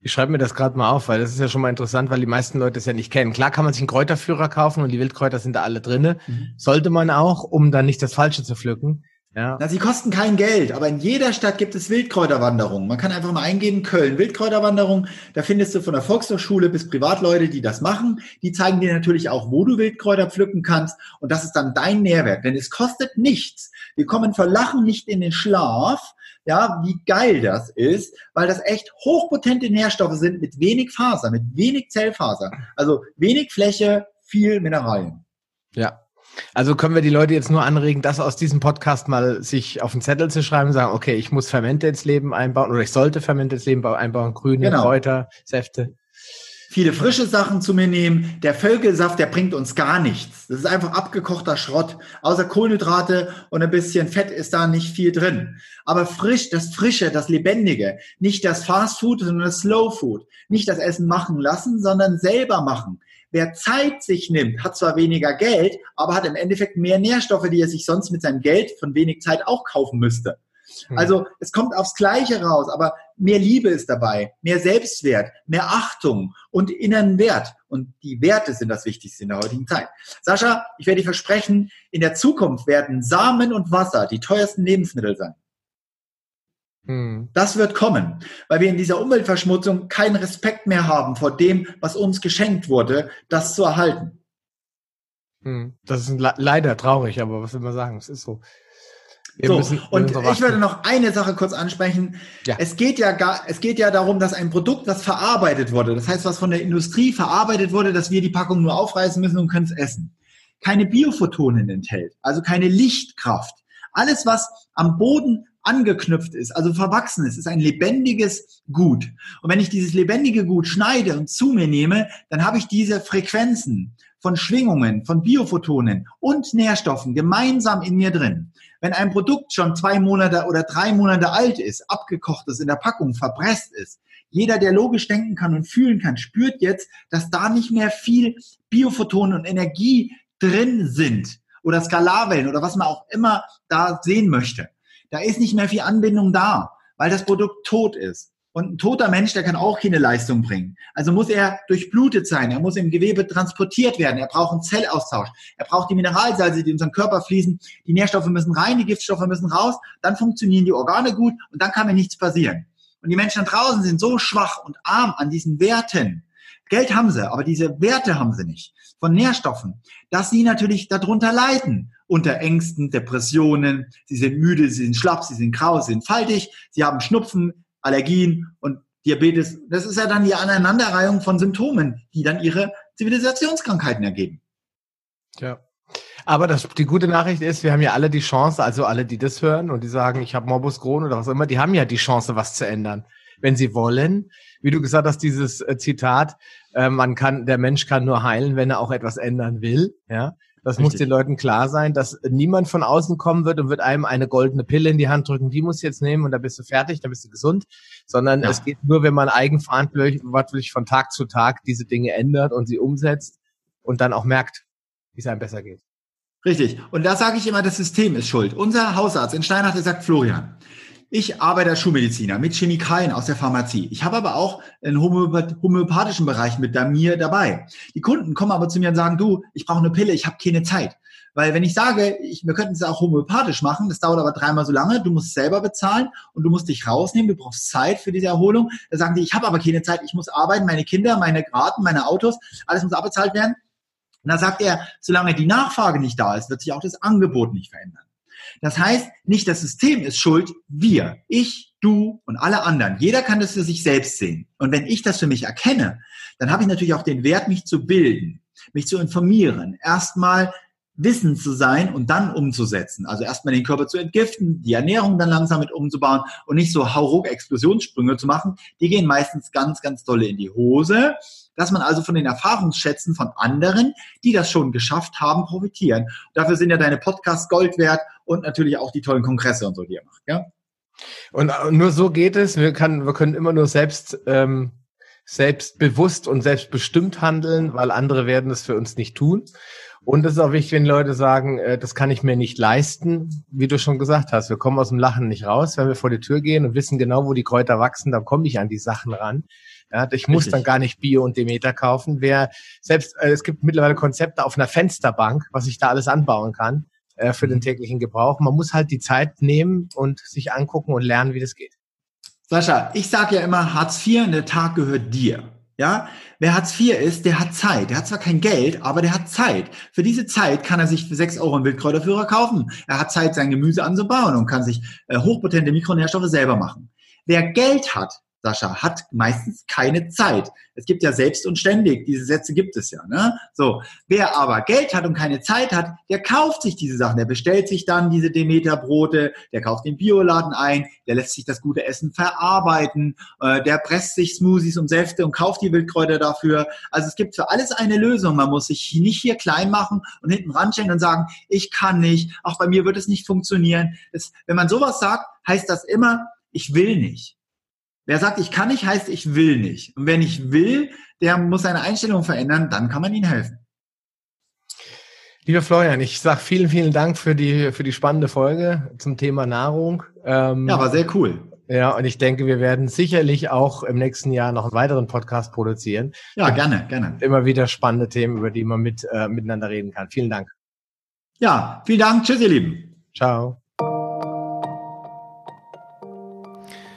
Ich schreibe mir das gerade mal auf, weil das ist ja schon mal interessant, weil die meisten Leute es ja nicht kennen. Klar kann man sich einen Kräuterführer kaufen und die Wildkräuter sind da alle drinne. Mhm. Sollte man auch, um dann nicht das Falsche zu pflücken. Ja. Na, sie kosten kein Geld, aber in jeder Stadt gibt es Wildkräuterwanderungen. Man kann einfach mal eingeben, Köln, Wildkräuterwanderung. Da findest du von der Volkshochschule bis Privatleute, die das machen. Die zeigen dir natürlich auch, wo du Wildkräuter pflücken kannst. Und das ist dann dein Nährwert, denn es kostet nichts. Wir kommen vor Lachen nicht in den Schlaf. Ja, wie geil das ist, weil das echt hochpotente Nährstoffe sind mit wenig Faser, mit wenig Zellfaser. Also wenig Fläche, viel Mineralien. Ja, also können wir die Leute jetzt nur anregen, das aus diesem Podcast mal sich auf den Zettel zu schreiben, sagen, okay, ich muss Fermente ins Leben einbauen oder ich sollte Fermente ins Leben einbauen, grüne genau. Kräuter, Säfte. Viele frische Sachen zu mir nehmen. Der Völkelsaft, der bringt uns gar nichts. Das ist einfach abgekochter Schrott. Außer Kohlenhydrate und ein bisschen Fett ist da nicht viel drin. Aber frisch, das Frische, das Lebendige. Nicht das Fast Food, sondern das Slow Food. Nicht das Essen machen lassen, sondern selber machen. Wer Zeit sich nimmt, hat zwar weniger Geld, aber hat im Endeffekt mehr Nährstoffe, die er sich sonst mit seinem Geld von wenig Zeit auch kaufen müsste. Hm. Also es kommt aufs Gleiche raus, aber mehr Liebe ist dabei, mehr Selbstwert, mehr Achtung und inneren Wert. Und die Werte sind das Wichtigste in der heutigen Zeit. Sascha, ich werde dir versprechen, in der Zukunft werden Samen und Wasser die teuersten Lebensmittel sein. Hm. Das wird kommen, weil wir in dieser Umweltverschmutzung keinen Respekt mehr haben vor dem, was uns geschenkt wurde, das zu erhalten. Hm. Das ist leider traurig, aber was will man sagen? Es ist so. Wir so, müssen, und ich würde noch eine Sache kurz ansprechen. Ja. Es geht ja gar, es geht ja darum, dass ein Produkt, das verarbeitet wurde, das heißt, was von der Industrie verarbeitet wurde, dass wir die Packung nur aufreißen müssen und können es essen, keine Biophotonen enthält, also keine Lichtkraft. Alles, was am Boden angeknüpft ist, also verwachsen ist, ist ein lebendiges Gut. Und wenn ich dieses lebendige Gut schneide und zu mir nehme, dann habe ich diese Frequenzen von Schwingungen, von Biophotonen und Nährstoffen gemeinsam in mir drin. Wenn ein Produkt schon zwei Monate oder drei Monate alt ist, abgekocht ist, in der Packung verpresst ist, jeder, der logisch denken kann und fühlen kann, spürt jetzt, dass da nicht mehr viel Biophotonen und Energie drin sind oder Skalarwellen oder was man auch immer da sehen möchte. Da ist nicht mehr viel Anbindung da, weil das Produkt tot ist. Und ein toter Mensch, der kann auch keine Leistung bringen. Also muss er durchblutet sein, er muss im Gewebe transportiert werden, er braucht einen Zellaustausch, er braucht die Mineralsalze, die in unseren Körper fließen, die Nährstoffe müssen rein, die Giftstoffe müssen raus, dann funktionieren die Organe gut und dann kann mir nichts passieren. Und die Menschen da draußen sind so schwach und arm an diesen Werten. Geld haben sie, aber diese Werte haben sie nicht von Nährstoffen, dass sie natürlich darunter leiden unter Ängsten, Depressionen, sie sind müde, sie sind schlapp, sie sind grau, sie sind faltig, sie haben Schnupfen, Allergien und Diabetes. Das ist ja dann die Aneinanderreihung von Symptomen, die dann ihre Zivilisationskrankheiten ergeben. Ja. Aber das, die gute Nachricht ist, wir haben ja alle die Chance, also alle, die das hören und die sagen, ich habe Morbus Crohn oder was auch immer, die haben ja die Chance, was zu ändern. Wenn sie wollen, wie du gesagt hast, dieses äh, Zitat, äh, man kann, der Mensch kann nur heilen, wenn er auch etwas ändern will. Ja, das Richtig. muss den Leuten klar sein, dass niemand von außen kommen wird und wird einem eine goldene Pille in die Hand drücken, die muss jetzt nehmen und dann bist du fertig, dann bist du gesund, sondern ja. es geht nur, wenn man eigenverantwortlich von Tag zu Tag diese Dinge ändert und sie umsetzt und dann auch merkt, wie es einem besser geht. Richtig. Und da sage ich immer, das System ist schuld. Unser Hausarzt in Steinach, der sagt, Florian, ich arbeite als Schulmediziner mit Chemikalien aus der Pharmazie. Ich habe aber auch einen homöopathischen Bereich mit mir dabei. Die Kunden kommen aber zu mir und sagen, du, ich brauche eine Pille, ich habe keine Zeit. Weil wenn ich sage, ich, wir könnten es auch homöopathisch machen, das dauert aber dreimal so lange, du musst selber bezahlen und du musst dich rausnehmen, du brauchst Zeit für diese Erholung. Da sagen die, ich habe aber keine Zeit, ich muss arbeiten, meine Kinder, meine Garten, meine Autos, alles muss abbezahlt werden. Und da sagt er, solange die Nachfrage nicht da ist, wird sich auch das Angebot nicht verändern. Das heißt, nicht das System ist schuld, wir, ich, du und alle anderen. Jeder kann das für sich selbst sehen. Und wenn ich das für mich erkenne, dann habe ich natürlich auch den Wert, mich zu bilden, mich zu informieren, erstmal Wissen zu sein und dann umzusetzen. Also erstmal den Körper zu entgiften, die Ernährung dann langsam mit umzubauen und nicht so hauruck Explosionssprünge zu machen. Die gehen meistens ganz, ganz dolle in die Hose dass man also von den Erfahrungsschätzen von anderen, die das schon geschafft haben, profitieren. Dafür sind ja deine Podcasts Gold wert und natürlich auch die tollen Kongresse und so, die ihr macht, ja? Und äh, nur so geht es. Wir, kann, wir können immer nur selbst, ähm, selbstbewusst und selbstbestimmt handeln, weil andere werden es für uns nicht tun. Und es ist auch wichtig, wenn Leute sagen, äh, das kann ich mir nicht leisten, wie du schon gesagt hast. Wir kommen aus dem Lachen nicht raus. Wenn wir vor die Tür gehen und wissen genau, wo die Kräuter wachsen, dann komme ich an die Sachen ran. Ja, ich muss Richtig. dann gar nicht Bio und Demeter kaufen. Wer selbst äh, es gibt mittlerweile Konzepte auf einer Fensterbank, was ich da alles anbauen kann äh, für den mhm. täglichen Gebrauch. Man muss halt die Zeit nehmen und sich angucken und lernen, wie das geht. Sascha, ich sage ja immer, Hartz IV, der Tag gehört dir. Ja, wer Hartz IV ist, der hat Zeit. Der hat zwar kein Geld, aber der hat Zeit. Für diese Zeit kann er sich für sechs Euro einen Wildkräuterführer kaufen. Er hat Zeit, sein Gemüse anzubauen und kann sich äh, hochpotente Mikronährstoffe selber machen. Wer Geld hat, Sascha, hat meistens keine Zeit. Es gibt ja selbst und ständig, diese Sätze gibt es ja. Ne? So, wer aber Geld hat und keine Zeit hat, der kauft sich diese Sachen, der bestellt sich dann diese Demeter-Brote, der kauft den Bioladen ein, der lässt sich das gute Essen verarbeiten, äh, der presst sich Smoothies und Säfte und kauft die Wildkräuter dafür. Also es gibt für alles eine Lösung. Man muss sich nicht hier klein machen und hinten ranstellen und sagen, ich kann nicht, auch bei mir wird es nicht funktionieren. Das, wenn man sowas sagt, heißt das immer, ich will nicht. Wer sagt, ich kann nicht, heißt, ich will nicht. Und wenn ich will, der muss seine Einstellung verändern, dann kann man ihm helfen. Lieber Florian, ich sage vielen, vielen Dank für die, für die spannende Folge zum Thema Nahrung. Ähm, ja, war sehr cool. Ja, und ich denke, wir werden sicherlich auch im nächsten Jahr noch einen weiteren Podcast produzieren. Ja, gerne, gerne. Immer wieder spannende Themen, über die man mit, äh, miteinander reden kann. Vielen Dank. Ja, vielen Dank. Tschüss, ihr Lieben. Ciao.